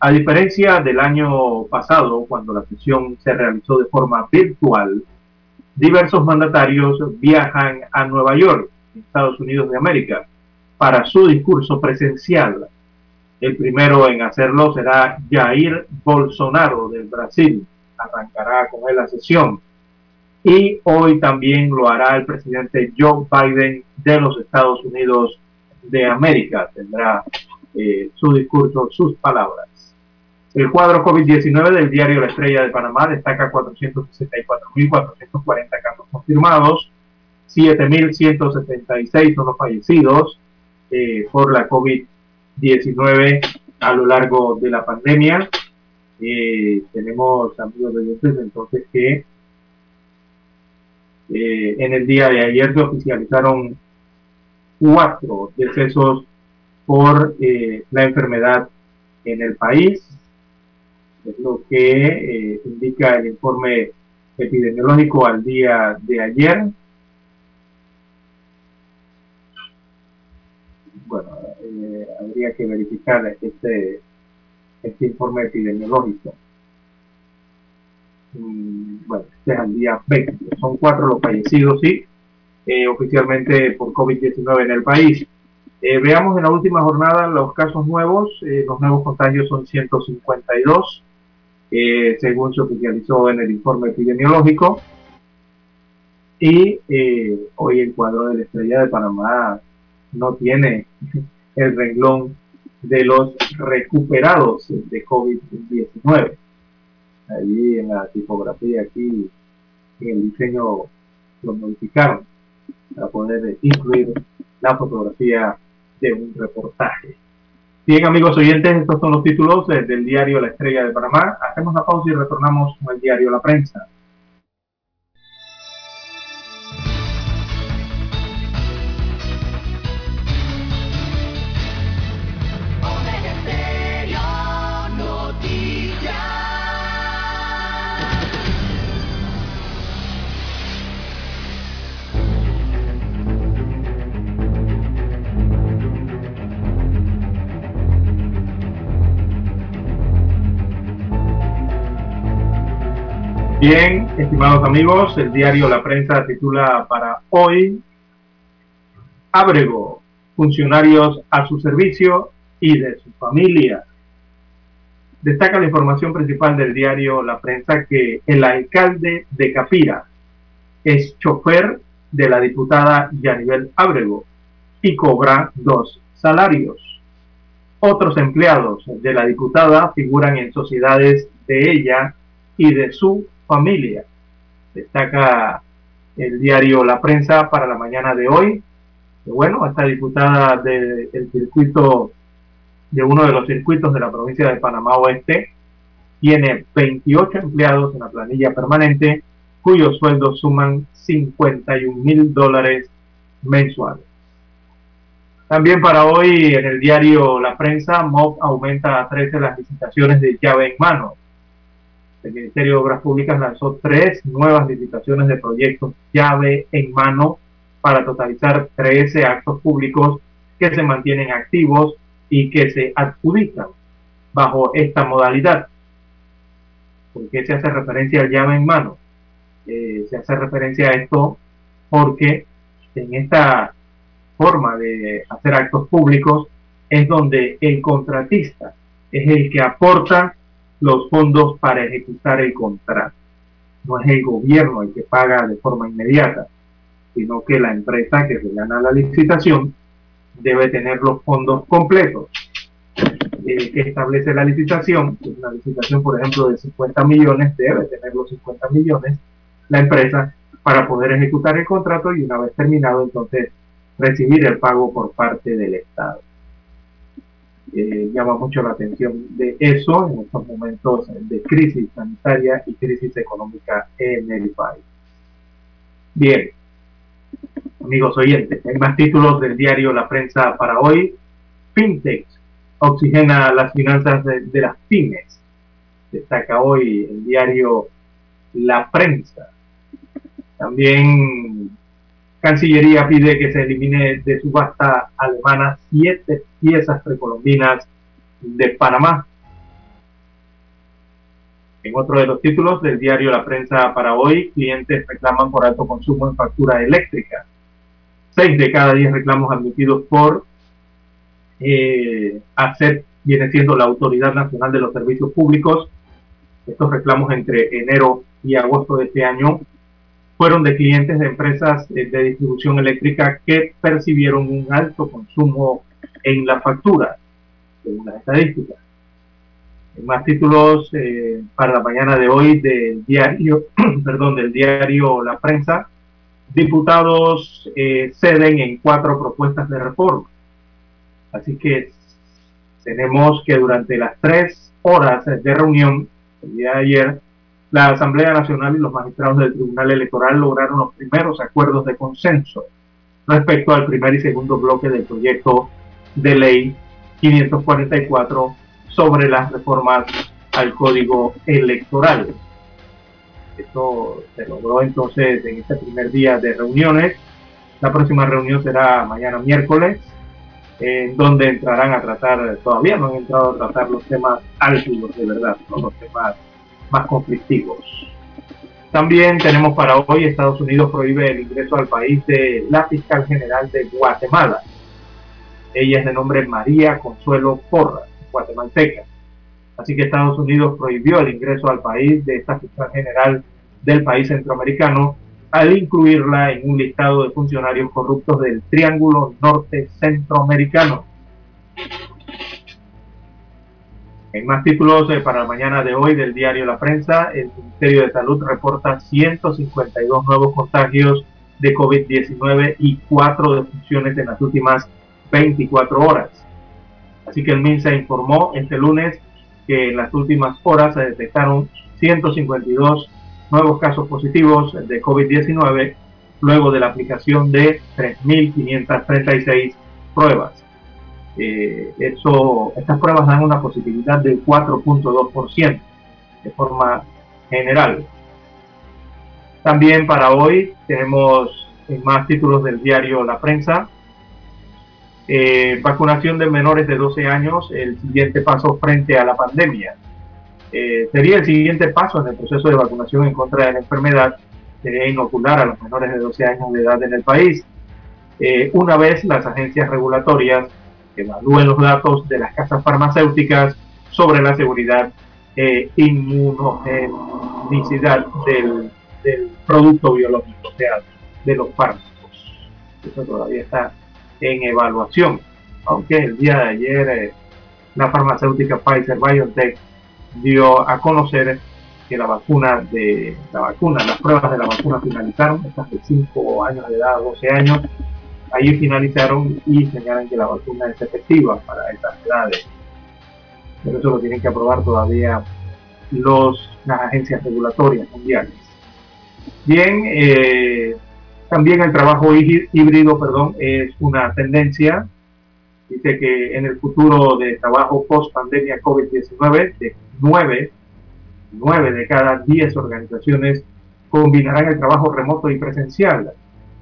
A diferencia del año pasado, cuando la sesión se realizó de forma virtual, diversos mandatarios viajan a Nueva York Estados Unidos de América para su discurso presencial. El primero en hacerlo será Jair Bolsonaro del Brasil. Arrancará con él la sesión. Y hoy también lo hará el presidente Joe Biden de los Estados Unidos de América. Tendrá eh, su discurso, sus palabras. El cuadro COVID-19 del diario La Estrella de Panamá destaca 464.440 casos confirmados, 7.176 son los fallecidos eh, por la COVID-19 a lo largo de la pandemia. Eh, tenemos amigos de ustedes entonces que eh, en el día de ayer se oficializaron cuatro decesos por la enfermedad en el país, es lo que indica el informe epidemiológico al día de ayer. Bueno, eh, habría que verificar este, este informe epidemiológico. Mm, bueno, este es el día 20. Son cuatro los fallecidos, sí, eh, oficialmente por COVID-19 en el país. Eh, veamos en la última jornada los casos nuevos. los nuevos contagios son 152, según se oficializó en el informe epidemiológico. Y hoy el cuadro de la estrella de Panamá no tiene el renglón de los recuperados de COVID-19. Allí en la tipografía, aquí en el diseño lo modificaron para poder incluir la fotografía de un reportaje. Bien, amigos oyentes, estos son los títulos del diario La Estrella de Panamá. Hacemos la pausa y retornamos con el diario La Prensa. Bien, estimados amigos, el diario La Prensa titula para hoy Abrego, funcionarios a su servicio y de su familia. Destaca la información principal del diario La Prensa que el alcalde de Capira es chofer de la diputada Yanibel Abrego y cobra dos salarios. Otros empleados de la diputada figuran en sociedades de ella y de su familia. Destaca el diario La Prensa para la mañana de hoy. bueno, esta diputada del circuito de uno de los circuitos de la provincia de Panamá Oeste, tiene 28 empleados en la planilla permanente cuyos sueldos suman 51 mil dólares mensuales. También para hoy en el diario La Prensa, MOB aumenta a 13 las licitaciones de llave en mano. El Ministerio de Obras Públicas lanzó tres nuevas licitaciones de proyectos llave en mano para totalizar 13 actos públicos que se mantienen activos y que se adjudican bajo esta modalidad. ¿Por qué se hace referencia al llave en mano? Eh, se hace referencia a esto porque en esta forma de hacer actos públicos es donde el contratista es el que aporta los fondos para ejecutar el contrato. No es el gobierno el que paga de forma inmediata, sino que la empresa que se gana la licitación debe tener los fondos completos. El que establece la licitación, una licitación por ejemplo de 50 millones, debe tener los 50 millones la empresa para poder ejecutar el contrato y una vez terminado entonces recibir el pago por parte del Estado. Eh, llama mucho la atención de eso en estos momentos de crisis sanitaria y crisis económica en el país. Bien, amigos oyentes, hay más títulos del diario La Prensa para hoy. Fintech oxigena las finanzas de, de las pymes. Destaca hoy el diario La Prensa. También Cancillería pide que se elimine de subasta alemana siete piezas precolombinas de Panamá. En otro de los títulos del diario La Prensa para hoy, clientes reclaman por alto consumo en factura eléctrica. Seis de cada diez reclamos admitidos por eh, ACEP viene siendo la Autoridad Nacional de los Servicios Públicos. Estos reclamos entre enero y agosto de este año fueron de clientes de empresas eh, de distribución eléctrica que percibieron un alto consumo en la factura, según las estadísticas. Más títulos eh, para la mañana de hoy del diario, perdón, del diario La Prensa, diputados eh, ceden en cuatro propuestas de reforma. Así que tenemos que durante las tres horas de reunión, el día de ayer, la Asamblea Nacional y los magistrados del Tribunal Electoral lograron los primeros acuerdos de consenso respecto al primer y segundo bloque del proyecto de ley 544 sobre las reformas al Código Electoral. Esto se logró entonces en este primer día de reuniones. La próxima reunión será mañana miércoles, en donde entrarán a tratar, todavía no han entrado a tratar los temas álgidos de verdad, los temas más conflictivos. También tenemos para hoy Estados Unidos prohíbe el ingreso al país de la fiscal general de Guatemala. Ella es de nombre María Consuelo Porra, guatemalteca. Así que Estados Unidos prohibió el ingreso al país de esta fiscal general del país centroamericano al incluirla en un listado de funcionarios corruptos del Triángulo Norte Centroamericano. En más títulos eh, para la mañana de hoy del diario La Prensa, el Ministerio de Salud reporta 152 nuevos contagios de COVID-19 y cuatro defunciones en las últimas 24 horas. Así que el MINSA informó este lunes que en las últimas horas se detectaron 152 nuevos casos positivos de COVID-19 luego de la aplicación de 3.536 pruebas. Eh, eso, estas pruebas dan una positividad del 4.2% de forma general. También para hoy tenemos más títulos del diario La Prensa. Eh, vacunación de menores de 12 años, el siguiente paso frente a la pandemia. Eh, sería el siguiente paso en el proceso de vacunación en contra de la enfermedad, sería inocular a los menores de 12 años de edad en el país. una vez las agencias regulatorias evalúen los datos de las casas farmacéuticas sobre la seguridad e inmunogenicidad del, producto biológico, o sea, de los fármacos. Eso todavía está en evaluación, aunque el día de ayer eh, la farmacéutica Pfizer BioNTech dio a conocer que la vacuna de la vacuna, las pruebas de la vacuna finalizaron, estas de 5 años de edad, 12 años, ahí finalizaron y señalan que la vacuna es efectiva para estas edades. pero eso lo tienen que aprobar todavía las agencias regulatorias mundiales. Bien, eh, también el trabajo híbrido perdón, es una tendencia. Dice que en el futuro de trabajo post pandemia COVID-19, de 9, 9 de cada 10 organizaciones combinarán el trabajo remoto y presencial,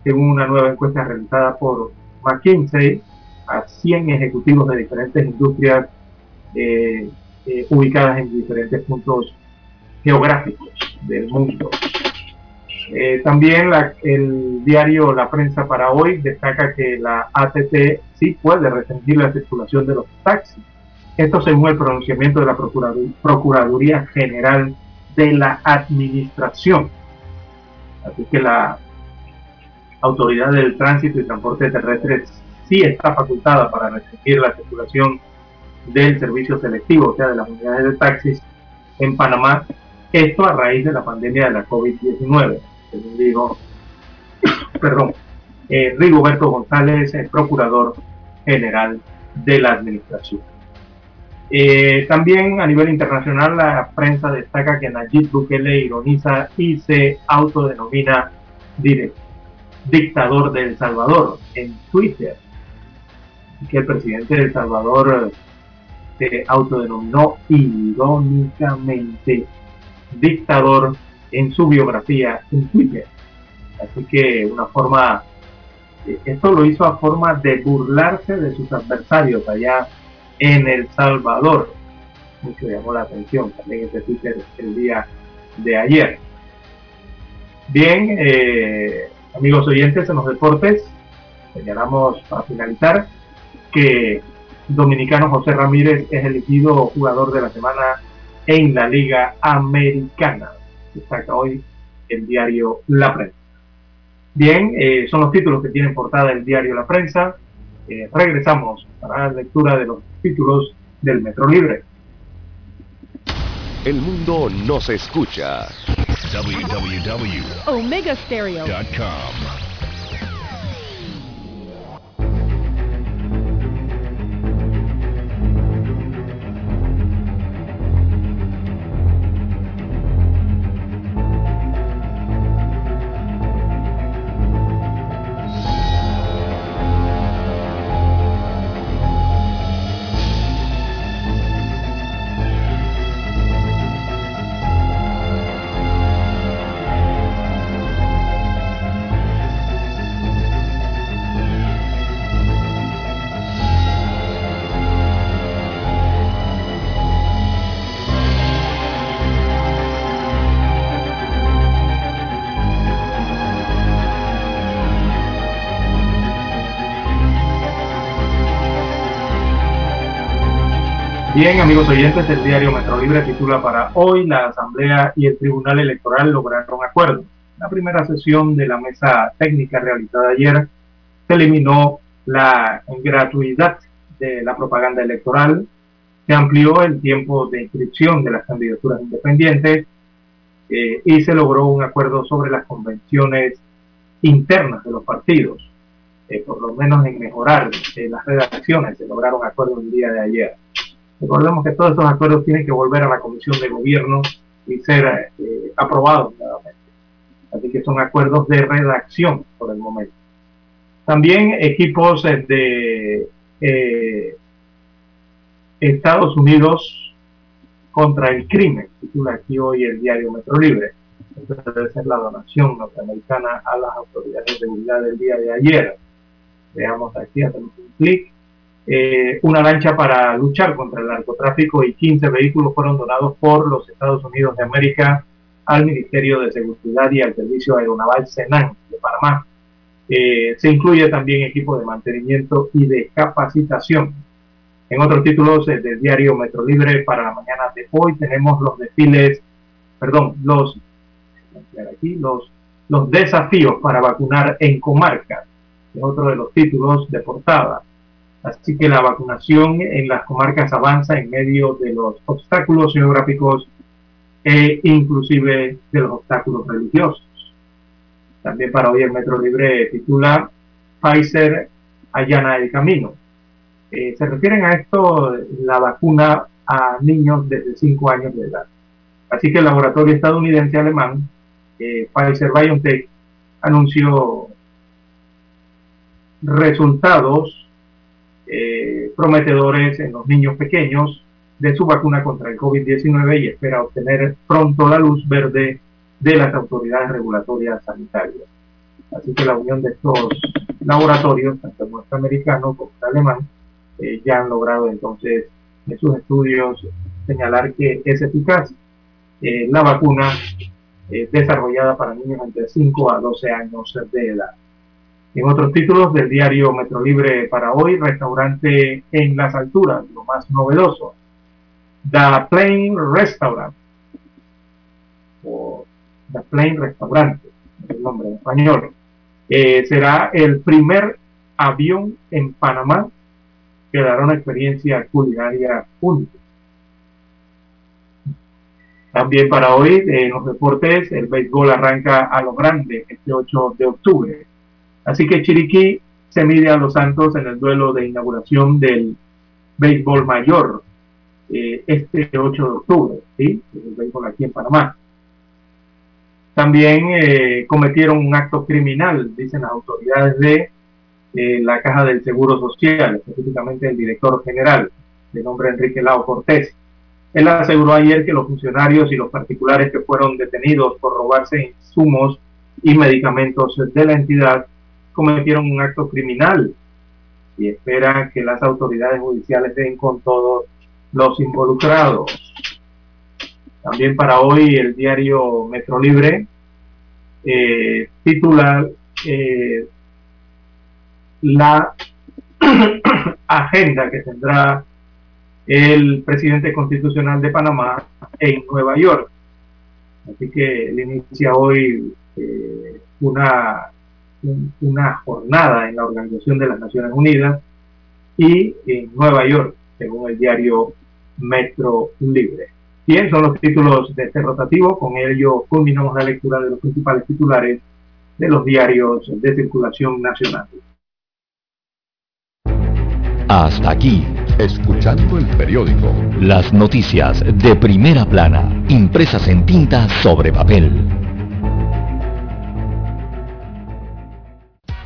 según una nueva encuesta realizada por McKinsey a 100 ejecutivos de diferentes industrias eh, eh, ubicadas en diferentes puntos geográficos del mundo. Eh, también el diario La Prensa para hoy destaca que la ATT sí puede restringir la circulación de los taxis. Esto según el pronunciamiento de la Procuraduría General de la Administración. Así que la Autoridad del Tránsito y Transporte Terrestre sí está facultada para restringir la circulación del servicio selectivo, o sea, de las unidades de taxis en Panamá. Esto a raíz de la pandemia de la COVID-19 según digo, perdón, eh, Rigoberto González, el procurador general de la administración. Eh, también a nivel internacional la prensa destaca que Nayib Bukele ironiza y se autodenomina dictador de El Salvador en Twitter. Que el presidente de El Salvador se autodenominó irónicamente dictador en su biografía en Twitter. Así que una forma, eh, esto lo hizo a forma de burlarse de sus adversarios allá en El Salvador. Mucho llamó la atención también ese Twitter el día de ayer. Bien, eh, amigos oyentes en los deportes, señalamos para finalizar que dominicano José Ramírez es elegido jugador de la semana en la Liga Americana destaca hoy el diario La Prensa. Bien, eh, son los títulos que tienen portada el diario La Prensa. Eh, regresamos para la lectura de los títulos del Metro Libre. El mundo nos escucha. www.omegastereo.com Bien, amigos oyentes, el diario Metro Libre titula para hoy la Asamblea y el Tribunal Electoral lograron acuerdo. La primera sesión de la mesa técnica realizada ayer se eliminó la gratuidad de la propaganda electoral, se amplió el tiempo de inscripción de las candidaturas independientes eh, y se logró un acuerdo sobre las convenciones internas de los partidos, eh, por lo menos en mejorar eh, las redacciones, se lograron acuerdos el día de ayer. Recordemos que todos estos acuerdos tienen que volver a la Comisión de Gobierno y ser eh, aprobados nuevamente. Así que son acuerdos de redacción por el momento. También equipos eh, de eh, Estados Unidos contra el crimen, titula aquí hoy el diario Metro Libre. Esta debe ser la donación norteamericana a las autoridades de seguridad del día de ayer. Veamos aquí, hacemos un clic eh, una lancha para luchar contra el narcotráfico y 15 vehículos fueron donados por los Estados Unidos de América al Ministerio de Seguridad y al Servicio Aeronaval Senan de Panamá. Eh, se incluye también equipo de mantenimiento y de capacitación. En otros títulos del diario Metro Libre para la mañana de hoy tenemos los desfiles, perdón, los, los desafíos para vacunar en comarcas. Es otro de los títulos de portada. Así que la vacunación en las comarcas avanza en medio de los obstáculos geográficos e inclusive de los obstáculos religiosos. También para hoy el Metro Libre titula Pfizer allana el camino. Eh, se refieren a esto, la vacuna a niños desde 5 años de edad. Así que el laboratorio estadounidense alemán, eh, Pfizer BioNTech, anunció resultados eh, prometedores en los niños pequeños de su vacuna contra el COVID-19 y espera obtener pronto la luz verde de las autoridades regulatorias sanitarias. Así que la unión de estos laboratorios, tanto el norteamericano como el alemán, eh, ya han logrado entonces en sus estudios señalar que es eficaz eh, la vacuna eh, desarrollada para niños entre 5 a 12 años de edad. En otros títulos del diario Metro Libre para hoy, restaurante en las alturas, lo más novedoso. The Plain Restaurant, o The Plain Restaurante, es el nombre en español, eh, será el primer avión en Panamá que dará una experiencia culinaria única. También para hoy, en los deportes, el béisbol arranca a lo grande este 8 de octubre. Así que Chiriquí se mide a los Santos en el duelo de inauguración del béisbol mayor eh, este 8 de octubre, ¿sí? béisbol aquí en Panamá. También eh, cometieron un acto criminal, dicen las autoridades de eh, la Caja del Seguro Social, específicamente el director general, de nombre Enrique Lao Cortés. Él aseguró ayer que los funcionarios y los particulares que fueron detenidos por robarse insumos y medicamentos de la entidad cometieron un acto criminal y espera que las autoridades judiciales den con todos los involucrados. También para hoy el diario Metro Libre eh, titula eh, la agenda que tendrá el presidente constitucional de Panamá en Nueva York. Así que él inicia hoy eh, una, una jornada en la Organización de las Naciones Unidas y en Nueva York, según el diario Metro Libre. Bien, son los títulos de este rotativo. Con ello culminamos la lectura de los principales titulares de los diarios de circulación nacional. Hasta aquí, escuchando el periódico. Las noticias de primera plana, impresas en tinta sobre papel.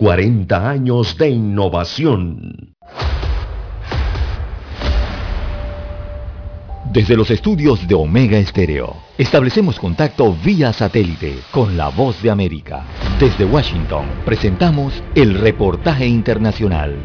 40 años de innovación. Desde los estudios de Omega Estéreo, establecemos contacto vía satélite con la voz de América. Desde Washington, presentamos el reportaje internacional.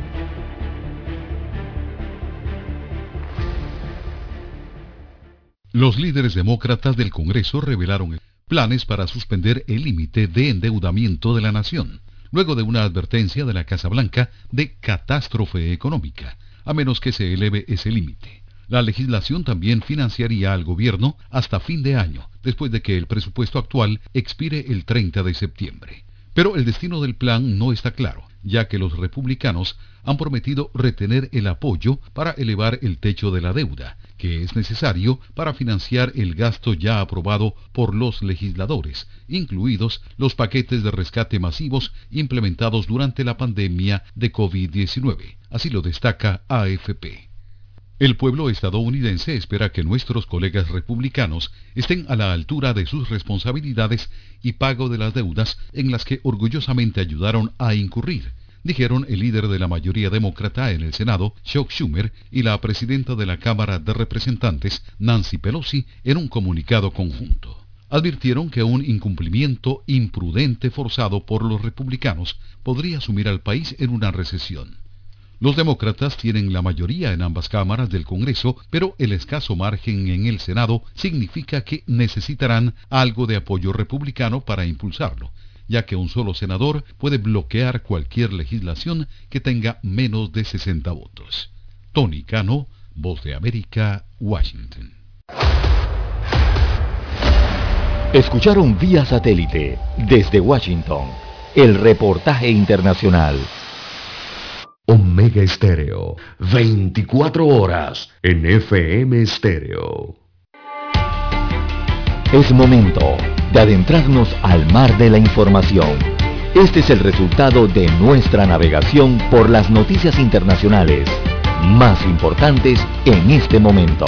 Los líderes demócratas del Congreso revelaron planes para suspender el límite de endeudamiento de la nación, luego de una advertencia de la Casa Blanca de catástrofe económica, a menos que se eleve ese límite. La legislación también financiaría al gobierno hasta fin de año, después de que el presupuesto actual expire el 30 de septiembre. Pero el destino del plan no está claro, ya que los republicanos han prometido retener el apoyo para elevar el techo de la deuda, que es necesario para financiar el gasto ya aprobado por los legisladores, incluidos los paquetes de rescate masivos implementados durante la pandemia de COVID-19. Así lo destaca AFP. El pueblo estadounidense espera que nuestros colegas republicanos estén a la altura de sus responsabilidades y pago de las deudas en las que orgullosamente ayudaron a incurrir, dijeron el líder de la mayoría demócrata en el Senado, Chuck Schumer, y la presidenta de la Cámara de Representantes, Nancy Pelosi, en un comunicado conjunto. Advirtieron que un incumplimiento imprudente forzado por los republicanos podría sumir al país en una recesión. Los demócratas tienen la mayoría en ambas cámaras del Congreso, pero el escaso margen en el Senado significa que necesitarán algo de apoyo republicano para impulsarlo, ya que un solo senador puede bloquear cualquier legislación que tenga menos de 60 votos. Tony Cano, Voz de América, Washington. Escucharon vía satélite desde Washington el reportaje internacional. Omega Estéreo, 24 horas en FM Estéreo. Es momento de adentrarnos al mar de la información. Este es el resultado de nuestra navegación por las noticias internacionales más importantes en este momento.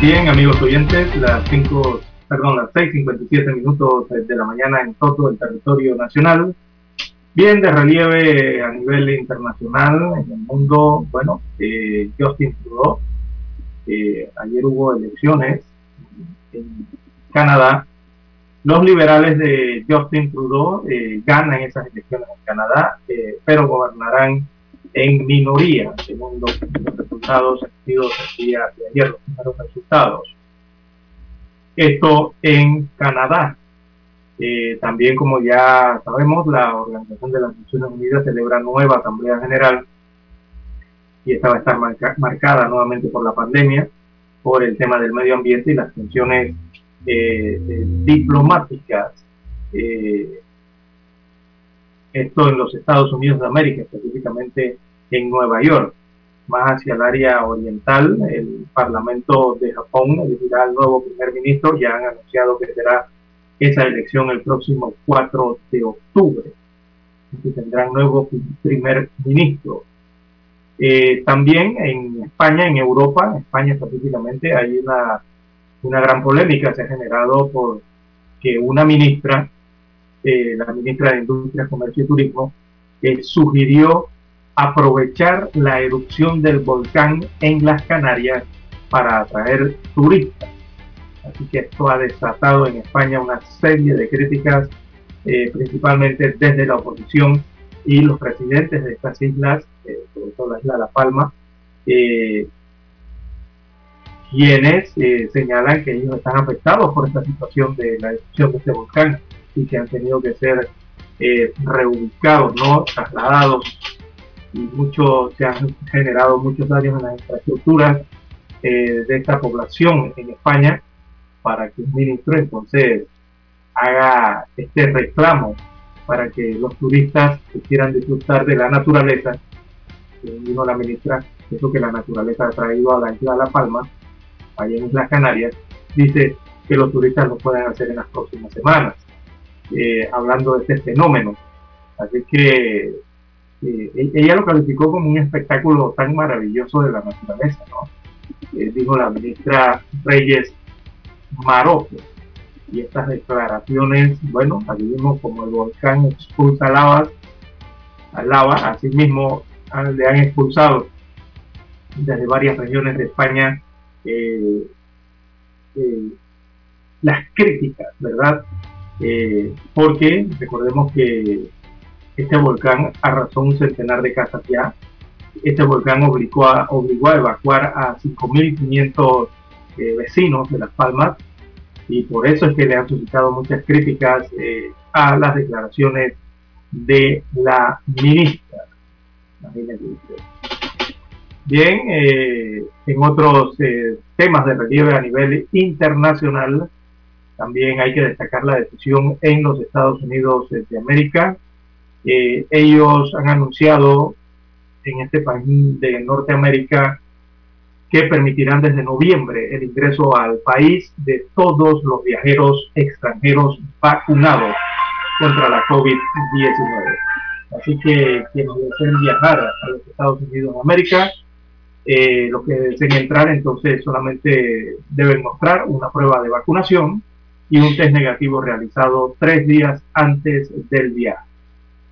Bien, amigos oyentes, las 5, perdón, las 6.57 minutos de la mañana en todo el territorio nacional. Bien, de relieve a nivel internacional, en el mundo, bueno, eh, Justin Trudeau, eh, ayer hubo elecciones en Canadá. Los liberales de Justin Trudeau eh, ganan esas elecciones en Canadá, pero gobernarán en minoría, según los, resultados emitidos el día de ayer, los primeros resultados. Esto en Canadá. Eh, también, como ya sabemos, la Organización de las Naciones Unidas celebra nueva Asamblea General y esta va a estar marcada nuevamente por la pandemia, por el tema del medio ambiente y las tensiones eh, eh, diplomáticas esto en los Estados Unidos de América, específicamente en Nueva York. Más hacia el área oriental, el Parlamento de Japón elegirá al nuevo primer ministro, ya han anunciado que será esa elección el próximo 4 de octubre, que tendrán nuevo primer ministro. Eh, también en España, en Europa, en España específicamente, hay una, una gran polémica, se ha generado por que una ministra eh, la ministra de Industria, Comercio y Turismo, eh, sugirió aprovechar la erupción del volcán en las Canarias para atraer turistas. Así que esto ha desatado en España una serie de críticas, eh, principalmente desde la oposición y los presidentes de estas islas, sobre todo la isla La Palma, quienes señalan que ellos están afectados por esta situación de la erupción de este volcán y que han tenido que ser eh, reubicados, ¿no? trasladados y mucho, se han generado muchos daños en las infraestructuras eh, de esta población en España para que un ministro entonces haga este reclamo para que los turistas que quieran disfrutar de la naturaleza, vino la ministra, eso que la naturaleza ha traído a la isla de La Palma, allá en Islas Canarias, dice que los turistas lo pueden hacer en las próximas semanas. Eh, hablando de este fenómeno. Así que eh, e-, ella lo calificó como un espectáculo tan maravilloso de la naturaleza, ¿no? Eh, dijo la ministra Reyes Maroto. Y estas declaraciones, bueno, aquí vimos como el volcán expulsa lavas, lava, así mismo le han expulsado desde varias regiones de España las críticas, ¿verdad? Eh, porque recordemos que este volcán arrasó un centenar de casas ya. Este volcán obligó a, obligó a evacuar a 5.500 eh, vecinos de Las Palmas y por eso es que le han suscitado muchas críticas eh, a las declaraciones de la ministra. Bien, en otros temas de relieve a nivel internacional, también hay que destacar la decisión en los Estados Unidos de América. Eh, ellos han anunciado en este país de Norteamérica que permitirán desde noviembre el ingreso al país de todos los viajeros extranjeros vacunados contra la COVID-19. Así que quienes deseen viajar a los Estados Unidos de América Eh, los que deseen entrar entonces solamente deben mostrar una prueba de vacunación y un test negativo realizado tres días antes del viaje.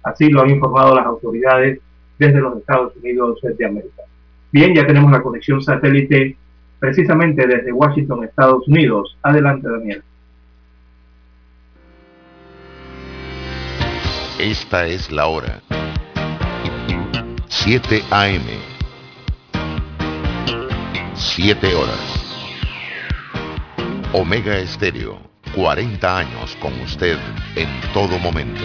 Así lo han informado las autoridades desde los Estados Unidos de América. Bien, ya tenemos la conexión satélite precisamente desde Washington, Estados Unidos. Adelante, Daniel. Esta es la hora. 7 AM. 7 horas. Omega Estéreo, 40 años con usted en todo momento.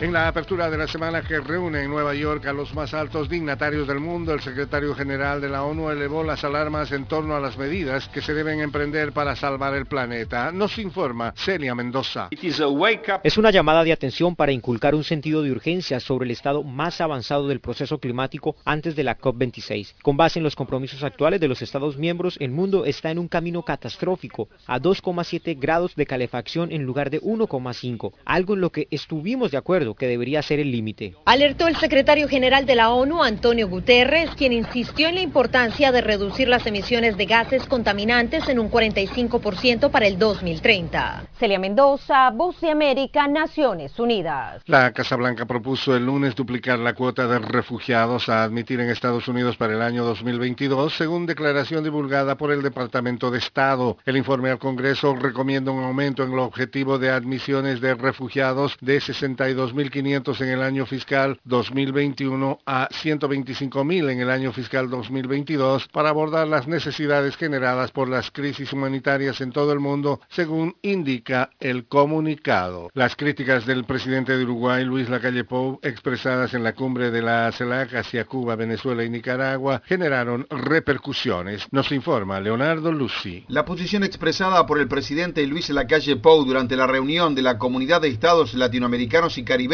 En la apertura de la semana que reúne en Nueva York a los más altos dignatarios del mundo, el secretario general de la ONU elevó las alarmas en torno a las medidas que se deben emprender para salvar el planeta. Nos informa Celia Mendoza. Es una llamada de atención para inculcar un sentido de urgencia sobre el estado más avanzado del proceso climático antes de la COP26. Con base en los compromisos actuales de los Estados miembros, el mundo está en un camino catastrófico a 2,7 grados de calefacción en lugar de 1,5, algo en lo que estuvimos de acuerdo que debería ser el límite. Alertó el secretario general de la ONU, Antonio Guterres, quien insistió en la importancia de reducir las emisiones de gases contaminantes en un 45% para el 2030. Celia Mendoza, Voz de América, Naciones Unidas. La Casa Blanca propuso el lunes duplicar la cuota de refugiados a admitir en Estados Unidos para el año 2022, según declaración divulgada por el Departamento de Estado. El informe al Congreso recomienda un aumento en el objetivo de admisiones de refugiados de 62 1.500 en el año fiscal 2021 a 125.000 en el año fiscal 2022 para abordar las necesidades generadas por las crisis humanitarias en todo el mundo, según indica el comunicado. Las críticas del presidente de Uruguay, Luis Lacalle Pou, expresadas en la cumbre de la CELAC hacia Cuba, Venezuela y Nicaragua, generaron repercusiones. Nos informa Leonardo Lucy. La posición expresada por el presidente Luis Lacalle Pou durante la reunión de la Comunidad de Estados Latinoamericanos y Caribeños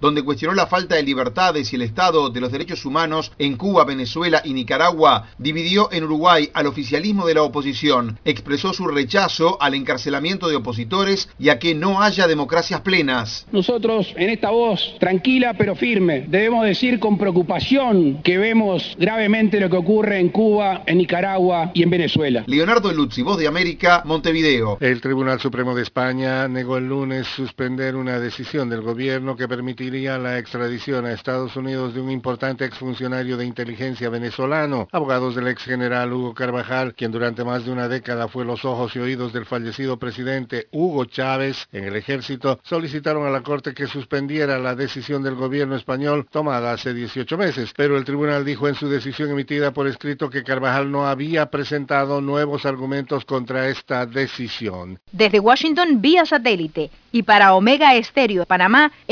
donde cuestionó la falta de libertades y el estado de los derechos humanos en Cuba, Venezuela y Nicaragua, dividió en Uruguay al oficialismo de la oposición, expresó su rechazo al encarcelamiento de opositores y a que no haya democracias plenas. Nosotros, en esta voz tranquila pero firme, debemos decir con preocupación que vemos gravemente lo que ocurre en Cuba, en Nicaragua y en Venezuela. Leonardo Luzzi, Voz de América, Montevideo. El Tribunal Supremo de España negó el lunes suspender una decisión del gobierno que permitiría la extradición a Estados Unidos de un importante exfuncionario de inteligencia venezolano. Abogados del ex general Hugo Carvajal, quien durante más de una década fue los ojos y oídos del fallecido presidente Hugo Chávez en el ejército, solicitaron a la Corte que suspendiera la decisión del gobierno español tomada hace 18 meses, pero el tribunal dijo en su decisión emitida por escrito que Carvajal no había presentado nuevos argumentos contra esta decisión. Desde Washington vía satélite y para Omega Estéreo Panamá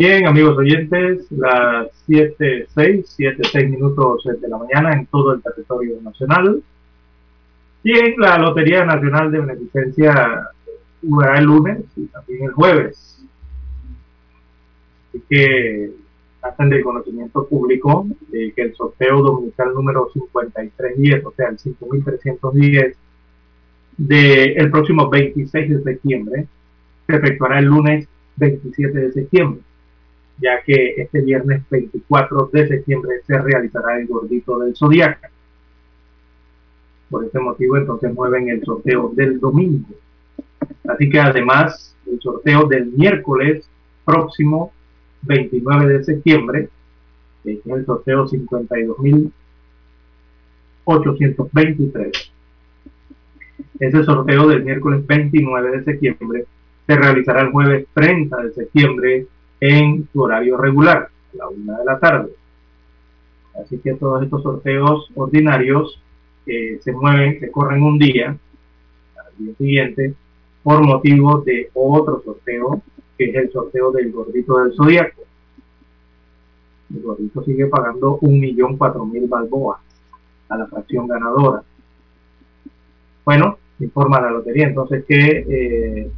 Bien, amigos oyentes, las 7.6, 7.6 minutos de la mañana en todo el territorio nacional. Y en la Lotería Nacional de Beneficencia jugará el lunes y también el jueves. Así que hacen de conocimiento público que el sorteo dominical número 5310, o sea, el 5310 del próximo 26 de septiembre, se efectuará el lunes 27 de septiembre, ya que este viernes 24 de septiembre se realizará el gordito del zodiaco. Por este motivo, entonces mueven el sorteo del domingo. Así que además, el sorteo del miércoles próximo 29 de septiembre, es el sorteo 52.823. Ese sorteo del miércoles 29 de septiembre se realizará el jueves 30 de septiembre en su horario regular, la una de la tarde. Así que todos estos sorteos ordinarios eh, se mueven, se corren un día, al día siguiente, por motivo de otro sorteo, que es el sorteo del gordito del zodiaco. El gordito sigue pagando un millón cuatro mil balboas a la fracción ganadora. Bueno, informa la lotería entonces que eh,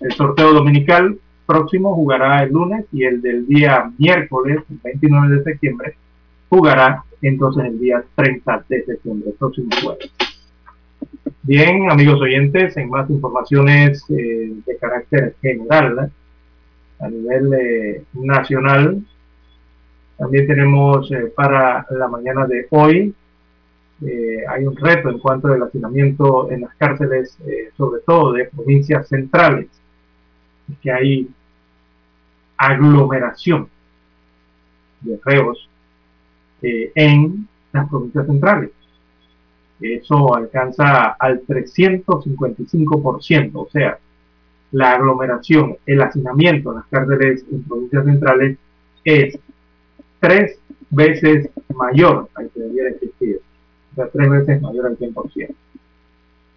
el sorteo dominical próximo jugará el lunes y el del día miércoles, 29 de septiembre, jugará entonces el día 30 de septiembre, próximo jueves. Bien, amigos oyentes, en más informaciones eh, de carácter general, a nivel eh, nacional, también tenemos eh, para la mañana de hoy, hay un reto en cuanto al hacinamiento en las cárceles, sobre todo de provincias centrales, que hay aglomeración de reos en las provincias centrales. Eso alcanza al 355%, o sea, la aglomeración, el hacinamiento en las cárceles en provincias centrales es tres veces mayor al que debiera existir, o sea, tres veces mayor al 100%.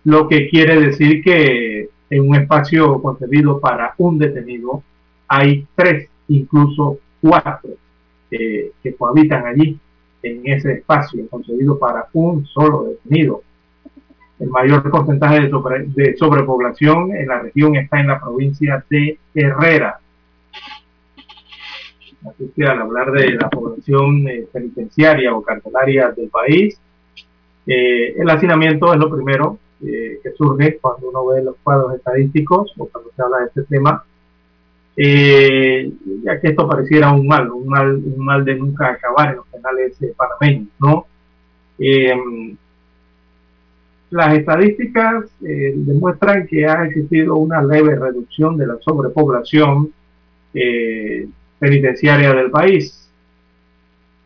Lo que quiere decir que en un espacio concebido para un detenido hay tres, incluso cuatro, eh, que cohabitan allí en ese espacio concebido para un solo detenido. El mayor porcentaje de, sobrepoblación en la región está en la provincia de Herrera. Así que al hablar de la población eh, penitenciaria o carcelaria del país, eh, el hacinamiento es lo primero eh, que surge cuando uno ve los cuadros estadísticos o cuando se habla de este tema eh, ya que esto pareciera un mal, un mal, un mal de nunca acabar en los penales eh, panameños, ¿no? Eh, las estadísticas demuestran que ha existido una leve reducción de la sobrepoblación penitenciaria del país.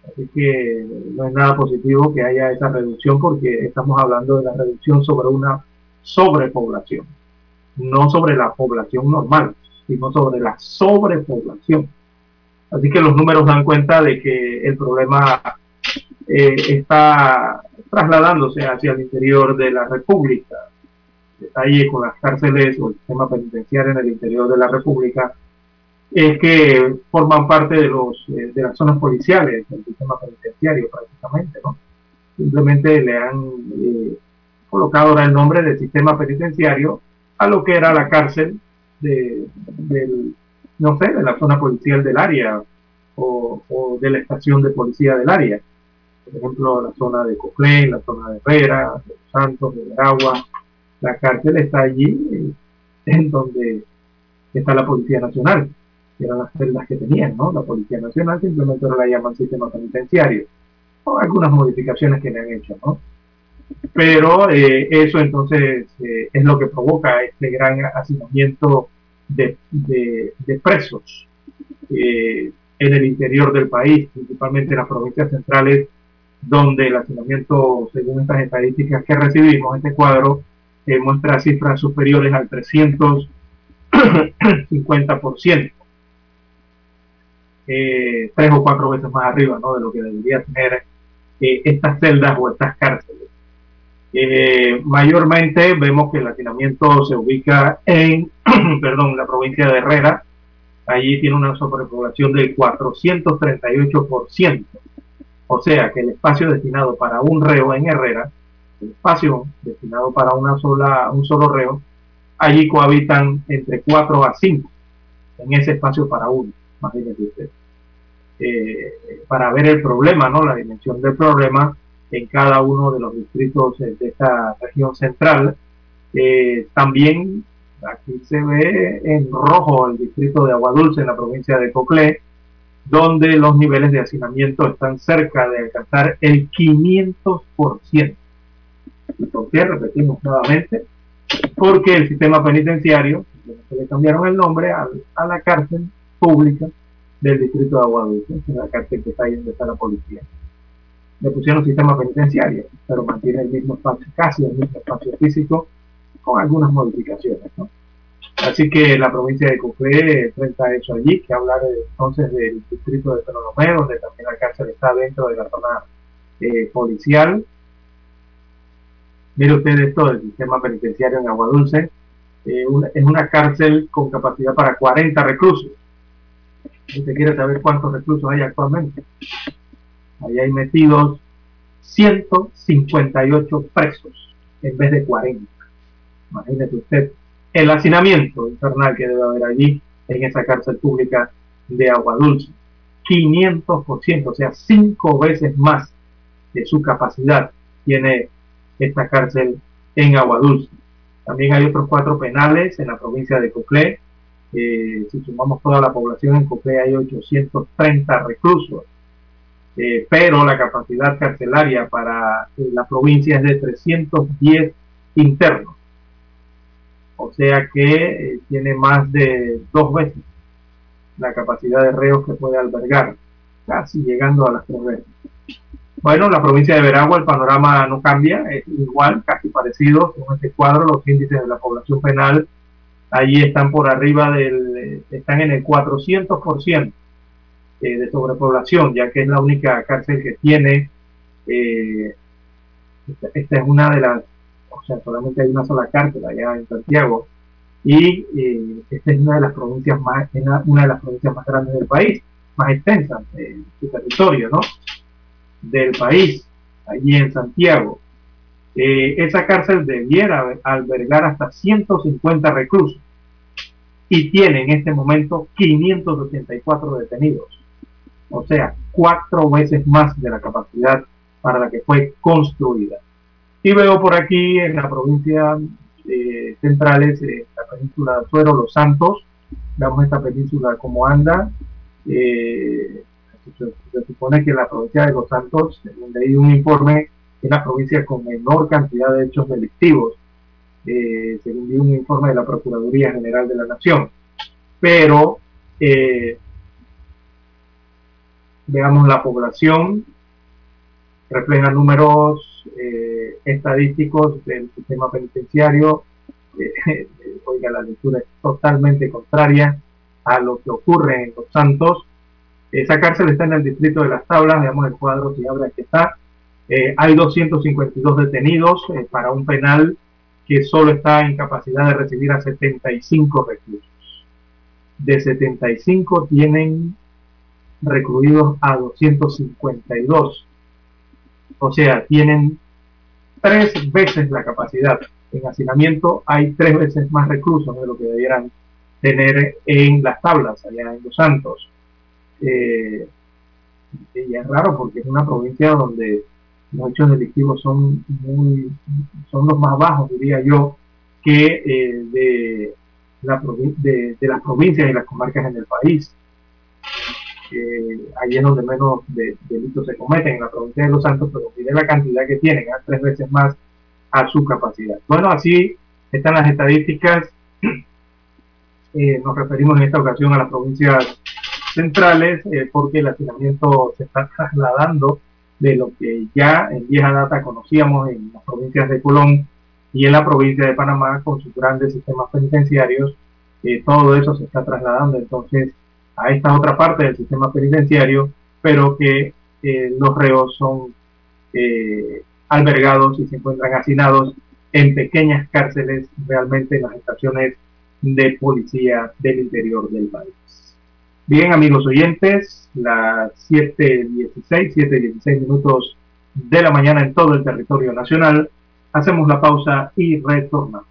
Así que no es nada positivo que haya esa reducción porque estamos hablando de la reducción sobre una sobrepoblación, no sobre la población normal sino sobre la sobrepoblación. Así que los números dan cuenta de que el problema eh, está trasladándose hacia el interior de la República. Detalle con las cárceles o el sistema penitenciario en el interior de la República es que forman parte de los eh, de las zonas policiales del sistema penitenciario prácticamente, ¿no? Simplemente le han eh, colocado ahora el nombre del sistema penitenciario a lo que era la cárcel de, del, no sé, de la zona policial del área o, de la estación de policía del área. Por ejemplo, la zona de Coclén, la zona de Herrera, de Santos, de Veragua. La cárcel está allí, eh, en donde está la Policía Nacional, que eran las celdas que tenían, ¿no? La Policía Nacional simplemente ahora la llaman sistema penitenciario. O algunas modificaciones que le han hecho, ¿no? Pero eh, eso entonces eh, es lo que provoca este gran hacinamiento de, presos eh, en el interior del país, principalmente en las provincias centrales, donde el hacinamiento, según estas estadísticas que recibimos, este cuadro muestra cifras superiores al 350%. Tres o cuatro veces más arriba ¿no? de lo que debería tener estas celdas o estas cárceles. Eh, mayormente vemos que el hacinamiento se ubica en, perdón, la provincia de Herrera. Allí tiene una sobrepoblación del 438%. O sea que el espacio destinado para un reo en Herrera el espacio destinado para una sola, un solo reo, allí cohabitan entre 4 a 5 en ese espacio para uno, imagínese usted. Eh, para ver el problema, ¿no? La dimensión del problema en cada uno de los distritos de esta región central. Eh, también aquí se ve en rojo el distrito de Aguadulce en la provincia de Coclé, donde los niveles de hacinamiento están cerca de alcanzar el 500%. ¿Y por qué? Repetimos nuevamente, porque el sistema penitenciario, le cambiaron el nombre a, la cárcel pública del distrito de Aguadulce, es la cárcel que está ahí donde está la policía. Le pusieron sistema penitenciario, pero mantiene el mismo espacio, casi el mismo espacio físico, con algunas modificaciones. ¿no? Así que la provincia de Cufé enfrenta eso allí, que hablar entonces del distrito de Penolomé, donde también la cárcel está dentro de la zona eh, policial. Mire usted esto del sistema penitenciario en Aguadulce. Eh, es una cárcel con capacidad para 40 reclusos. ¿Usted quiere saber cuántos reclusos hay actualmente? Ahí hay metidos 158 presos en vez de 40. Imagínese usted el hacinamiento infernal que debe haber allí en esa cárcel pública de Agua Dulce. 500%, o sea, cinco veces más de su capacidad tiene esta cárcel en Agua Dulce. También hay otros cuatro penales en la provincia de Coclé. Eh, si sumamos toda la población en Coclé hay 830 reclusos. Eh, pero la capacidad carcelaria para eh, la provincia es de 310 internos o sea que tiene más de dos veces la capacidad de reos que puede albergar, casi llegando a las tres veces. Bueno, la provincia de Veragua el panorama no cambia, es igual, casi parecido con este cuadro, los índices de la población penal allí están por arriba del, eh, están en el 400% eh, de sobrepoblación, ya que es la única cárcel que tiene, esta es una de las o sea, solamente hay una sola cárcel allá en Santiago, y eh, esta es una de las provincias más, una de las provincias más grandes del país, más extensas de su territorio, ¿no? Del país, allí en Santiago. Eh, esa cárcel debiera albergar hasta 150 reclusos y tiene en este momento 584 detenidos, o sea, cuatro veces más de la capacidad para la que fue construida. Y veo por aquí en la provincia eh, centrales, eh, la península de Azuero, Los Santos, veamos esta península como anda. Eh, se, supone que la provincia de Los Santos, leí un informe, es la provincia con menor cantidad de hechos delictivos, eh, según un informe de la Procuraduría General de la Nación. Pero veamos la población, refleja números eh, estadísticos del sistema penitenciario. Eh, oiga, la lectura es totalmente contraria a lo que ocurre en Los Santos. Esa cárcel está en el distrito de Las Tablas, veamos el cuadro si abre aquí está. Eh, hay 252 detenidos para un penal que solo está en capacidad de recibir a 75 reclusos. De 75 tienen recluidos a 252 o sea, tienen tres veces la capacidad. En hacinamiento hay tres veces más reclusos de lo que debieran tener en las tablas, allá en Los Santos. Eh, y es raro porque es una provincia donde los hechos delictivos son muy son los más bajos, diría yo, que eh, de, de, de las provincias y las comarcas en el país eh, allí es donde menos delitos se cometen, en la provincia de Los Santos, pero mire la cantidad que tienen, a tres veces más a su capacidad. Bueno, así están las estadísticas. Eh, nos referimos en esta ocasión a las provincias centrales eh, porque el hacinamiento se está trasladando de lo que ya en vieja data conocíamos en las provincias de Colón y en la provincia de Panamá con sus grandes sistemas penitenciarios. Eh, todo eso se está trasladando entonces a esta otra parte del sistema penitenciario, pero que eh, los reos son eh, albergados y se encuentran hacinados en pequeñas cárceles realmente en las estaciones de policía del interior del país. Bien, amigos oyentes, las 7.16, 7.16 minutos de la mañana en todo el territorio nacional. Hacemos la pausa y retornamos.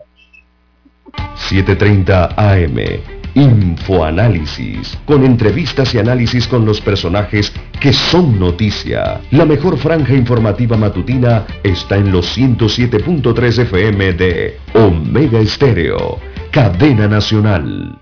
7.30 AM. Infoanálisis, con entrevistas y análisis con los personajes que son noticia. La mejor franja informativa matutina está en los 107.3 FM de Omega Estéreo, cadena nacional.